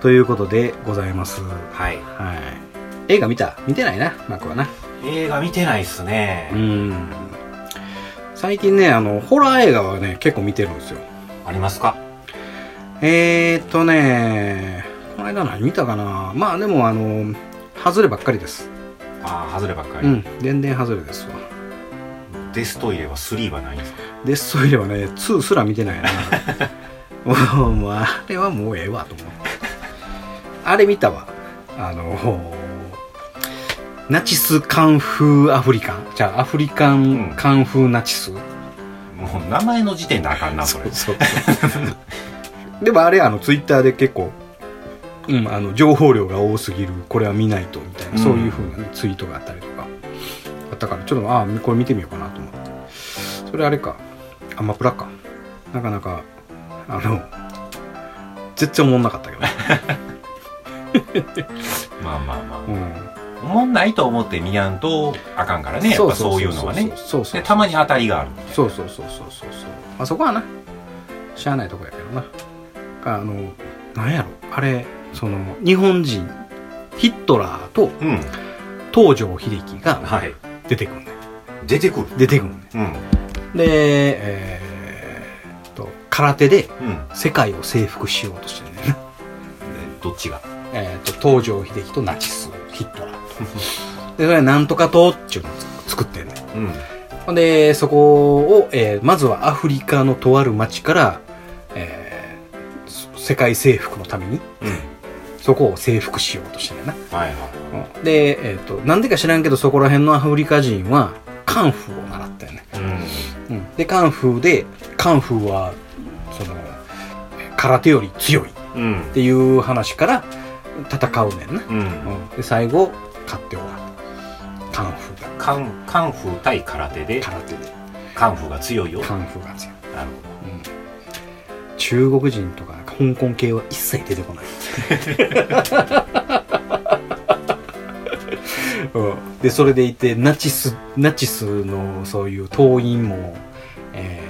ということでございます。はい。はい。映画見た？見てないなマクはな。映画見てないっすね、うん。最近ねあのホラー映画はね結構見てるんですよありますか？えーっとねこの間何見たかな？まあでもあの外ればっかりです。ああ外ればっかり、うん全然外れですわ。デストイレは3はないんですか？デストイレはね2すら見てないな。<laughs> もうあれはもうええわと思って。あれ見たわ。あのナチスカンフーアフリカン？じゃあアフリカうん。ンカンフーナチス、もう名前の時点であかんなそれ。そう <laughs> でもあれあのツイッターで結構、うん、あの情報量が多すぎるこれは見ないとみたいな、うん。そういう風な、ね、ツイートがあったりとか。あったからちょっとああこれ見てみようかなと思って。それあれか。アマプラか。なかなかあの絶対思んなかったけど、<laughs> まあまあまあ。うん、おもんないと思って見やんとあかんからね。やっぱそういうのはね。でたまに当たりがある。そうそうそうそうそう。そうまあそこはな。しゃあないとこやけどな。あのなんやろ。あれその日本人ヒットラーとうん。東条英機がはい。出てくるね出てくる。出てくるねうん。でえーっと空手でうん。世界を征服しようとしてるねんな。でどっちが？えーっと東条英機とナチスヒットラー。と <laughs> でそれはなんとか党っていうのを作ってんねん。うん。で、そこを、えーまずはアフリカのとある町から、えーそ世界征服のために、うん。そこを征服しようとしてるな。はいはうん。で、えっ、と、なんでか知らんけど、そこら辺のアフリカ人は、カンフーを習ったよね。いうん。うん、で、カンフーで、カンフーは、その、空手より強いっうん。ていう話から戦うねんな。うん。うん、で、最後、勝って終わる。カンフーが。カンカンフー対空手で空手で。カンフーが強いよカンフーが強い。なるち中国人とか香港系は一切出てこない、<laughs> うん、でそれでいてナチスナチスのそういう党員も、えー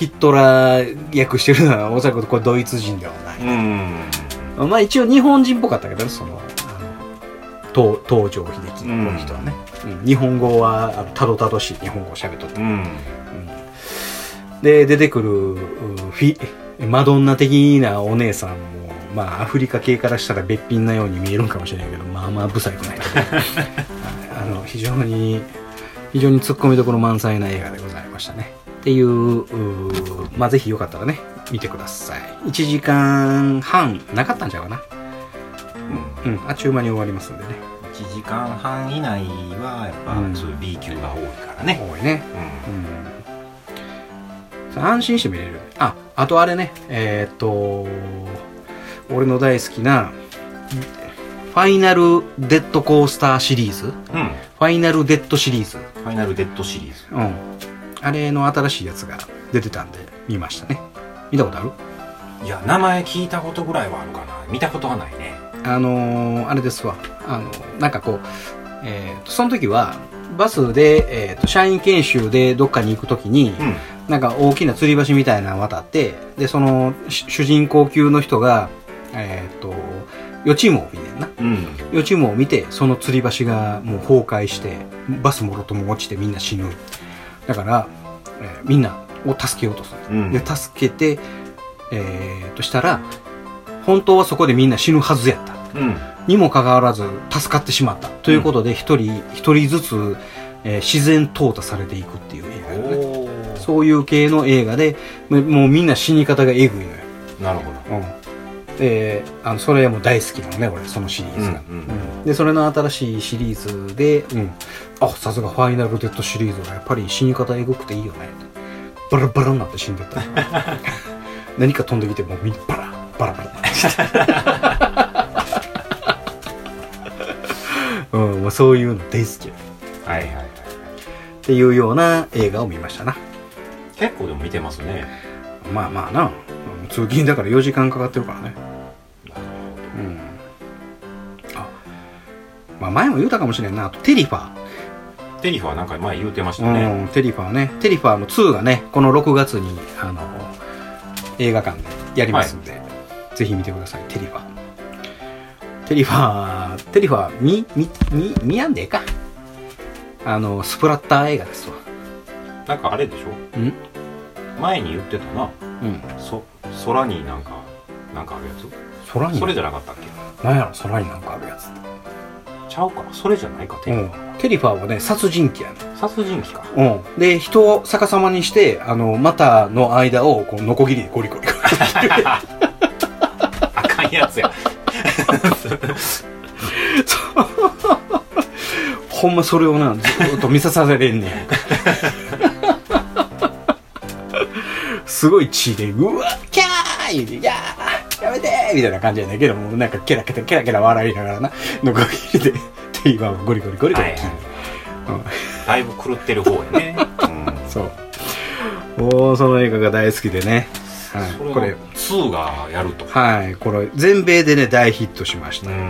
ヒットラー役してるのはおそらくこれドイツ人ではない、うんまあ一応日本人っぽかったけどねその東東條英機この人はね、うん。日本語はたどたどしい日本語を喋っとった、うん。で出てくるうフィマドンナ的なお姉さんもまあアフリカ系からしたらべっぴんなように見えるんかもしれないけどまあまあブサイクな <laughs> い。あの非常に非常にツッコミどころ満載な映画でございましたね。っていうまあぜひよかったらね見てください。1時間半なかったんちゃうかなうん。あっちゅう間に終わりますんでね。1時間半以内はやっぱうん。そういう B 級が多いからね、多いね。ううん。安心して見れる。ああとあれね。えーっと俺の大好きなファイナルデッドコースターシリーズ。うん、ァイナルデッドシリーズ。ファイナルデッドシリーズ。うん。あれの新しいやつが出てたんで見ましたね。見たことある？いや名前聞いたことぐらいはあるかな。見たことはないねあのーあれですわあのなんかこうえーとその時はバスで、えーと社員研修でどっかに行く時に、うんなんか大きな吊り橋みたいなの渡って、で、そのし主人公級の人が、えーっと、予知夢を見ねんな。うん予知夢を見て、その吊り橋がもう崩壊して、バスもろとも落ちてみんな死ぬ。だから、えーみんなを助けようとする。うんで、助けて、えーっとしたら、本当はそこでみんな死ぬはずやった。うんにもかかわらず助かってしまった。ということで、一人、一人ずつ、えー自然淘汰されていくっていう映画よね。そういう系の映画で、ももうみんな死に方がえぐいのよ。なるほどうん。で、あの、それも大好きなのね、俺、そのシリーズが。うんうんうんで、それの新しいシリーズで、うん。あ、さすがファイナルデッドシリーズはやっぱり死に方えぐくていいよね。バラバラになって死んでった。<laughs> 何か飛んできてもうみんなバラ、バラバラ。<laughs> うん、もうそういうの大好きよはいはいはいっていうような映画を見ましたな。結構でも見てますねまあまあな、うん通勤だから4時間かかってるからね。うん。あ、まあ前も言うたかもしれんな。あとテリファテリフはなんか前言うてましたー。ね、うん、テリファーね。テリファーの2がね、この6月に、あの、映画館でやりますんで、ぜひ見てください、テリファー。テリファー、テリファー、み、み、み、見やんでええか。あの、スプラッター映画ですわ。なんかあれでしょ？うん？前に言ってたなうん。そ空になんかなんかあるや空に、つそれじゃなかったっけ？なんやろ、空になんかあるやつって。ちゃうか？それじゃないかテリフうん。テリファーはね、殺人鬼やね殺人鬼かうん。で、人を逆さまにして、あの、股の間を、こう、ノコギリでゴリゴリゴリ。<laughs> やつや <laughs> ほんまそれをな、ずーっと見さされんねん。すごい血で、うわキャー言うて、いやーやめてーみたいな感じやねんけども、なんかケラケラケラケラ笑いながらな、ノコギリで、テイバーをゴリゴリゴリゴリ切る。だいぶ狂ってる方やね、<laughs> そう。もうその映画が大好きでね。はい、うん、これ、2がやるとはい、これ、全米でね、大ヒットしました。はい。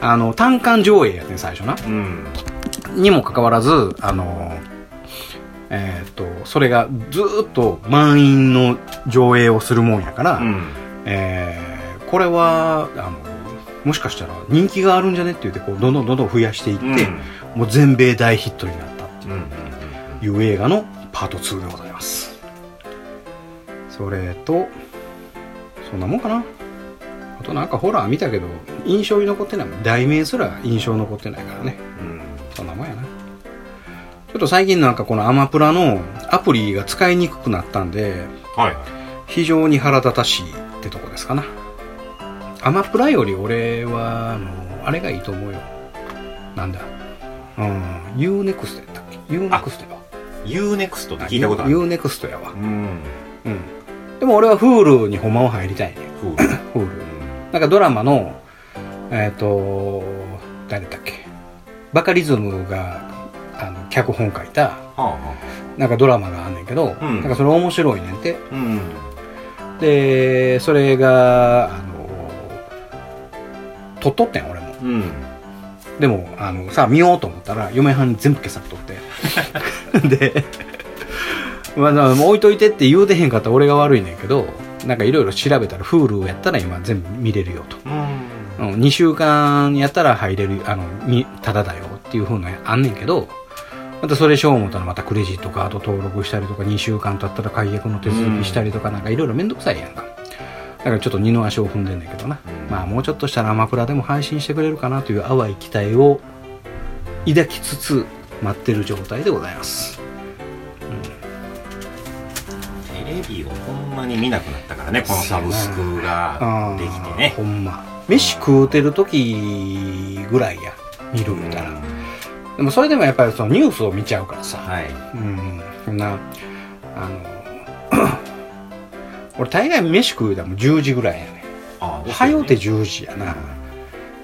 あの、単館上映やってん、最初な。うんにもかかわらず、あの、えーっと、それがずーっと満員の上映をするもんやから、うんえーこれは、あの、もしかしたら人気があるんじゃねって言って、こう、どんどんどんどん増やしていって、うんもう全米大ヒットになったってうんうんいう映画のパート2でございます。それと、そんなもんかな。あとなんかホラー見たけど、印象に残ってない。題名すら印象に残ってないからね。うんそんなもんやな。ちょっと最近なんかこのアマプラのアプリが使いにくくなったんで、はい非常に腹立たしいってとこですかな。アマプラより俺は、あの、あれがいいと思うよ。なんだ。うん、UNEXT やったっけ ?UNEXT やわ。UNEXT って聞いたことある UNEXT やわ。うんうん。でも俺は Hulu にほんまは入りたいね。Hulu。なんかドラマの、えっ、と、誰だっけ？バカリズムが、あの、脚本書いた、はなんかドラマがあんねんけど、うんなんかそれ面白いねんて。あうんでそれがあの撮っとってん俺もうんでもあのさ見ようと思ったら嫁はんに全部消されとって <laughs> で、まあ、まあ置いといてって言うてへんかったら俺が悪いねんけどなんかいろいろ調べたら Hulu やったら今全部見れるよと、うん。うん、2週間やったら入れるあのみただだよっていうふうなあんねんけどまたそれしよう思ったらまたクレジットカード登録したりとか2週間経ったら解約の手続きしたりとかなんかいろいろめんどくさいやんか。だからちょっと二の足を踏んでんねんけどな、まあもうちょっとしたらアマプラでも配信してくれるかなという淡い期待を抱きつつ待ってる状態でございますテレビをほんまに見なくなったからねこのサブスクができてね。ほんま。飯食うてる時ぐらいや。見るみたいな、でもそれでもやっぱりそのニュースを見ちゃうからさ、はい。うん。そんなあの <coughs> 俺大概飯食うたらもう10時ぐらいやね。ああ早うて10時やな、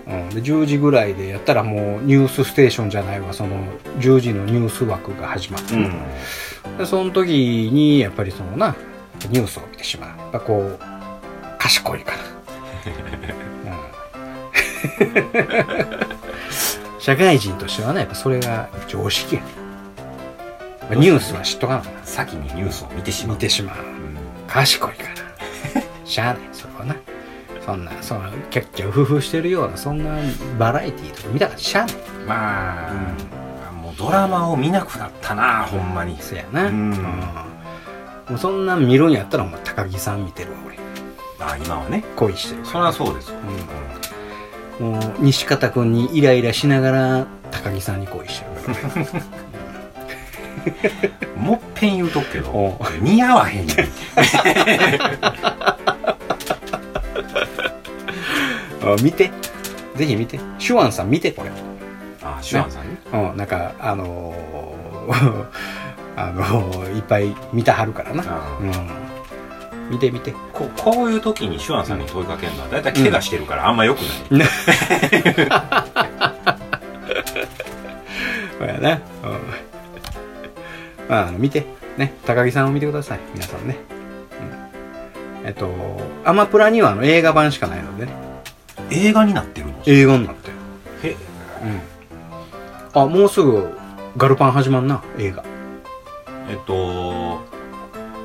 うん、で10時ぐらいでやったらもうニュースステーションじゃないわその10時のニュース枠が始まって、うん。でその時にやっぱりそのなニュースを見てしまう。やっぱこう賢いから、うん。社会人としてはねやっぱそれが常識やね。まあニュースは知っとかなあかん。な先にニュースを見てしまう。見てしまう。賢いから。しゃあない。それはな。そんなそのキャッキャウフフしてるようなそんなバラエティーとか見たからしゃあない。まあ、もうドラマを見なくなったなほんまに。そやな、うんもうそんなん見るんやったらお前高木さん見てるわ俺。あ今はね。恋してるそりゃそうですよ、もう西方君にイライラしながら高木さんに恋してるから。ねもっぺん言うとくけどお似合わへんねん。<laughs> あ見て。ぜひ見て。シュワンさん見てこれ。あシュワンさんね。うんなんかあのーあのーいっぱい見たはるからな。あうん。見て見て。ここういう時にシュワンさんに問いかけるのは大体怪我してるからあんま良くない、<laughs> そうやな。うん。まああの見てね。高木さんを見てください。皆さんね、うん、えっとアマプラにはあの映画版しかないのでね。映画になってるの？映画になってる。へうん。あもうすぐガルパン始まんな映画えっと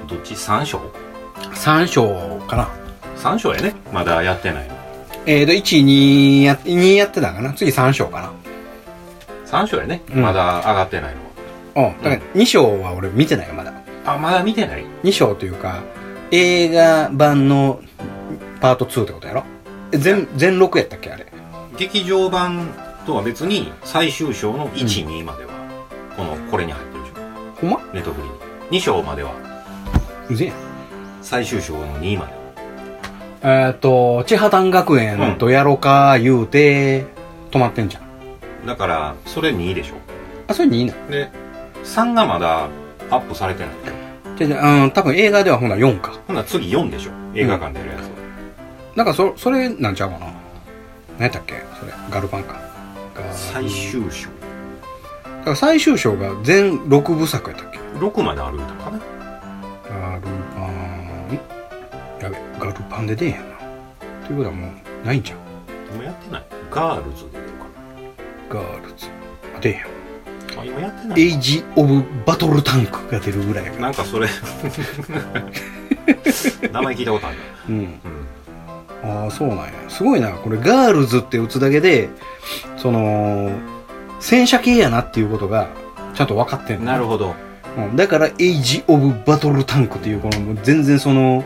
どっち？3章？3章かな。3章やね。まだやってないの。えーと12や2やってたんかな。次3章か3章やね、うん。まだ上がってないのなうん。だから2章は俺見てないよまだ。あまだ見てない。2章というか映画版のパート2ってことやろ。え全全6やったっけあれ。劇場版とは別に最終章の12まではこのこれに入ってほんま？ネットフリに2章までは。うぜ最終章の2までえっ、と千葉丹学園とやろうか言うて止まってんじゃん。だからそれ2でしょ。あそれ2位なで3がまだアップされてない。でしょじゃあうん多分映画ではほな4か。ほんなら次4でしょ。映画館でやるやつは、なんかそそれなんちゃうかな。何やったっけ？それ。ガルパンか。ガ最終章。だから最終章が全6部作やったっけ？6まで歩いたのかなガルパンやべガルパンで出えへんな。ということはもうないんちゃう？今やってない。ガールズで出るかガールズ。あ出えへん。なあ今やってない。エイジ・オブ・バトルタンクが出るぐらいやから。なんかそれ。<laughs> 名前聞いたことあるうん。うん。ああそうなんや。すごいな。これガールズって打つだけでその戦車系やなっていうことがちゃんと分かってんのなるほど。うん。だからエイジ・オブ・バトルタンクっていうこのもう全然その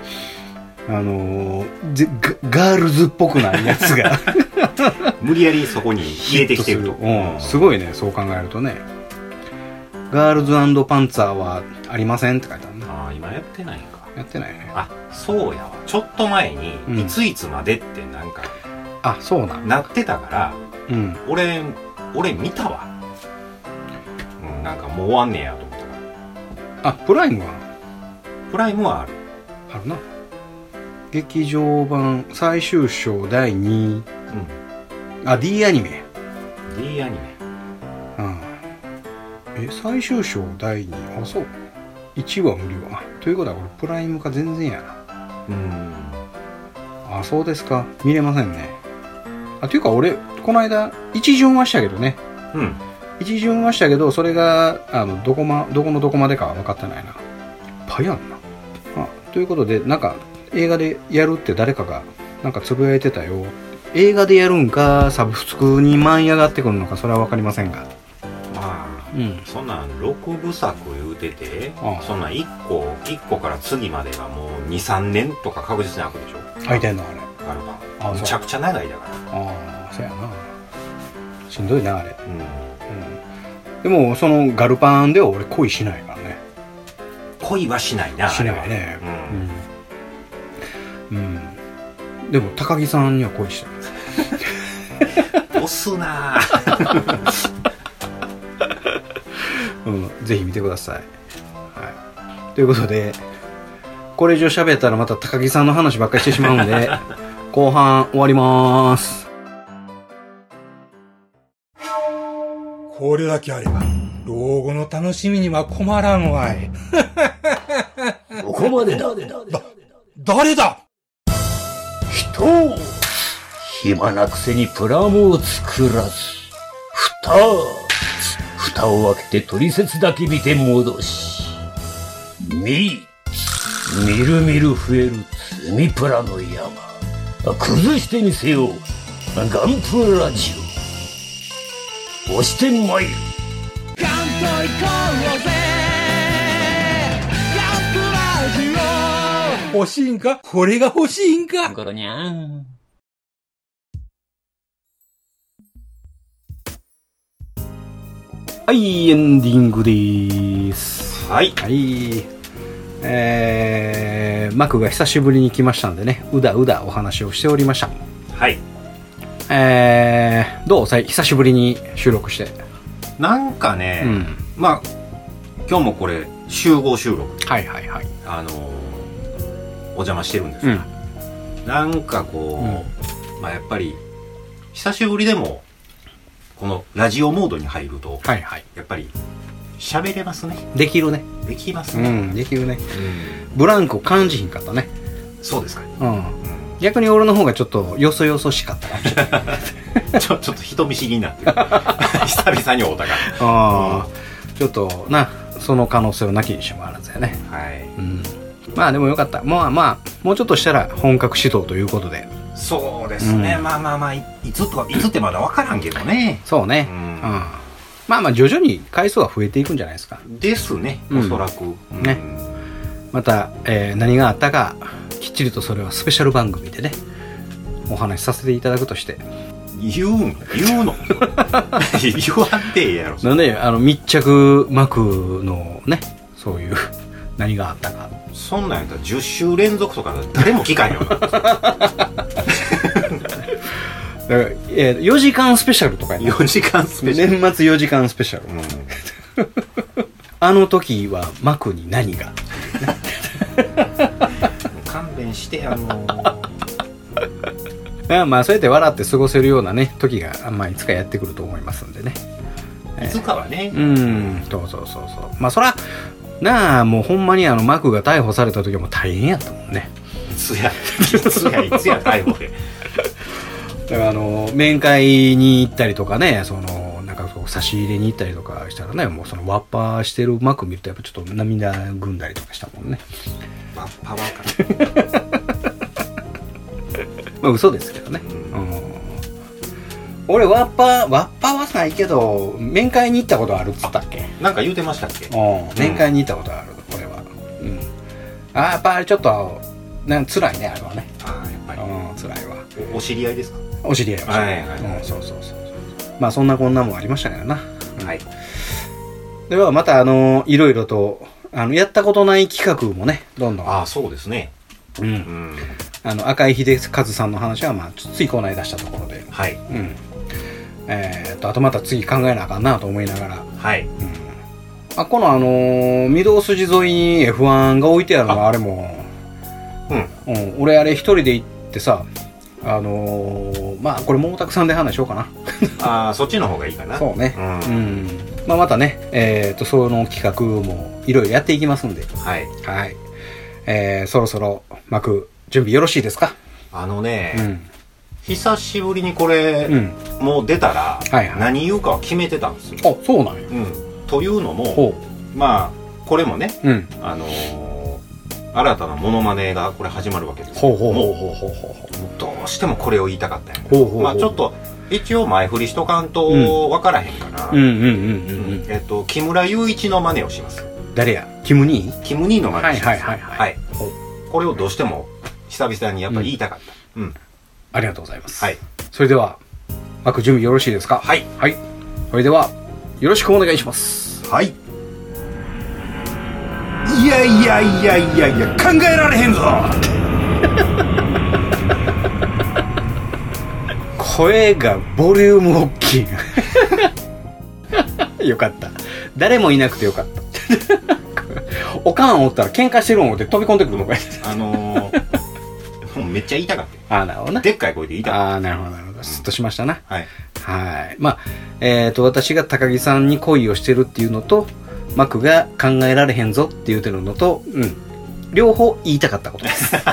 あのーぜガガールズっぽくないやつが。<laughs> 無理やりそこに入れてきてると。うん、すごいねそう考えるとね。ガールズパンツァーはありませんって書いてあるなああ今やってないんか。やってないね。あそうやわ。ちょっと前に、うん。いついつまでってなんかあそうなんなってたからうん。俺俺見たわ。うんなんかもう終わんねやと思った。からあプライムは？プライムはある。あるな。劇場版最終章第2うあ D アニメ。ん D アニメ。うん。え最終章第2あそう。1話無料。あということはこれプライムか全然やな。うん。あそうですか。見れませんねあというか俺この間一巡はしたけどね。うん。一巡はしたけどそれがあのどこ,、ま、どこのどこまでかは分かってないな。いっぱいあんな。あということでなんか映画でやるって誰かがなんかつぶやいてたよ。映画でやるんかサブスクに舞い上がってくるのかそれは分かりませんが。まあうん。そんなん6部作言うててああ。そんなん1個1個から次までがもう23年とか確実に開くでしょ。書いてんのあれ。あそうバむちゃくちゃ長いだから。ああそうやな。しんどいなあれ、うん。うん、でもそのガルパンでは俺恋しないからね。恋はしないなしないね。うんうん、うん、でも高木さんには恋してる。押すな。ぁ <laughs> うん、ぜひ見てください。はい。ということで、これ以上喋ったらまた高木さんの話ばっかりしてしまうんで、後半終わります。これだけあれば、老後の楽しみには困らんわい。<laughs> ここまでだ。誰だ？人暇なくせにプラモを作らず。蓋蓋を開けて取説だけ見て戻し。み、みるみる増える積みプラの山。崩してみせよう。ガンプラジオ。押してまいる。欲しいんか？これが欲しいんか？ゴロニャン。はい、エンディングです。はいはい。えー、マクが久しぶりに来ましたんでね、うだうだお話をしておりました。はいえー、どうさい？久しぶりに収録して。なんかね、うん。まあ今日もこれ集合収録はいはいはい。あのーお邪魔してるんですが、うん。なんかこう、まあやっぱり久しぶりでもこのラジオモードに入るとはいはい。やっぱり喋れますねできるね。できますね、うん、できるね。うんブランクを感じひんかったね。そうですか、うん。逆に俺の方がちょっとよそよそしかったかもしれない。<laughs> ちょちょっと人見知りになってる <laughs> 久々に会うたかああ、ちょっとな、その可能性をなきにしもあらずやね。らはいうん。まあでもよかった。まあまあ、もうちょっとしたら本格指導ということで。そうですね、うんまあまあまあいいつとはいつってまだ分からんけどねそうね。ううんん。まあまあ徐々に回数は増えていくんじゃないですか。ですねうんおそらく、うんねまた、えー何があったか、きっちりとそれはスペシャル番組でね、お話しさせていただくとして。言うん言うの <laughs> 言わんでええやろなんで、あの、密着幕のね、そういう、何があったか。そんなんやったら10週連続とか誰も聞かんよなだから、えー4時間スペシャルとかやな4時間スペシャル、年末4時間スペシャル。うん <laughs> あの時は幕に何が？勘弁してあのまあ <laughs> まあ、そうやって笑って過ごせるようなね、時が、まあ、いつかやってくると思いますんでね。いつかはね、うん、そうそうそうそう。まあ、そら、なあ、もうほんまにあの、マクが逮捕された時はもう大変やったもんね。いつやいつやいつや逮捕で <laughs> だからあの、面会に行ったりとかね、その、なんかこう差し入れに行ったりとかしたらね、もうそのワッパーしてるマク見るとやっぱちょっと涙ぐんだりとかしたもんね。まあパワーかまあ嘘ですけどね。ううん。俺ワッパー、ワッパーはないけど、面会に行ったことあるっつったっけ？なんか言うてましたっけ？うん。面会に行ったことある、俺は。うん。あーやっぱりちょっと、なん辛いね、あれはね。ああやっぱりうん、辛いわ。おお知り合いですか？お知り合いははいはいはいうん、そうそうそう。まあそんなこんなもありましたけどな。はいではまたあの、いろいろと、あの、やったことない企画もね、どんどん。ああそうですねう。うんんあの、赤井秀和さんの話は、まあ、ついこの間したところで。はいうん。えーっと、あとまた次考えなあかんなと思いながら。はいあ、このあのー御堂筋沿いに F1 が置いてあるのはあれも、うんうん、俺あれ一人で行ってさ、あのーまあこれ毛沢さんで話しようかな。<laughs> ああそっちの方がいいかなそうね。ううんん。まあまたね、えーっと、その企画もいろいろやっていきますんで、はいはい。えー、そろそろ幕準備よろしいですか？あのね、うん。久しぶりにこれ、うん。もう出たら、はいはい何言うかは決めてたんですよ。あ、そうなんや。うん、というのもほまあこれもね、う。うん。あのー新たなモノマネがこれ始まるわけですどどうしてもこれを言いたかったんやう。ほうほうほう。まあちょっ。と一応前振りしとかんと分からへんかな、うんうんうんうんうん。えっと木村雄一の真似をします誰や？キムニーキム兄の真似をしますはいはいはいはいはいこれをどうしても久々にやっぱり言いたかったうん、ありがとうございます。はい。それでは、幕準備よろしいですか？はい。はい。それでは、よろしくお願いします。はいいやいやいやいやいや考えられへんぞ声がボリューム大きい。<laughs> よかった。誰もいなくてよかった。おかんおったら喧嘩してる思って飛び込んでくるのかい。あのー、もうめっちゃ言いたかったよああ、なるほどな。でっかい声で言いたかっああ、なるほど、なるほど。スッとしましたな。たはいはい。まあ、えっ、と、私が高木さんに恋をしてるっていうのと、マクが考えられへんぞって言うてるのと、うん。両方言いたかったことです。<laughs>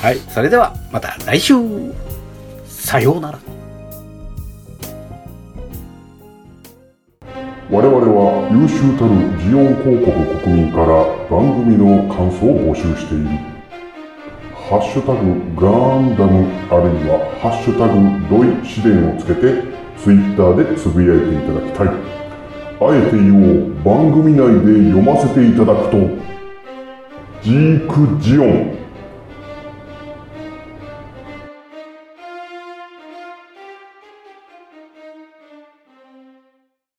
はい。それでは、また来週さようなら。我々は優秀たるジオン広告国民から番組の感想を募集している。ハッシュタグガンダムあるいはハッシュタグドイ試練をつけてツイッターでつぶやいていただきたい。あえて言おう。番組内で読ませていただくと。ジークジオン。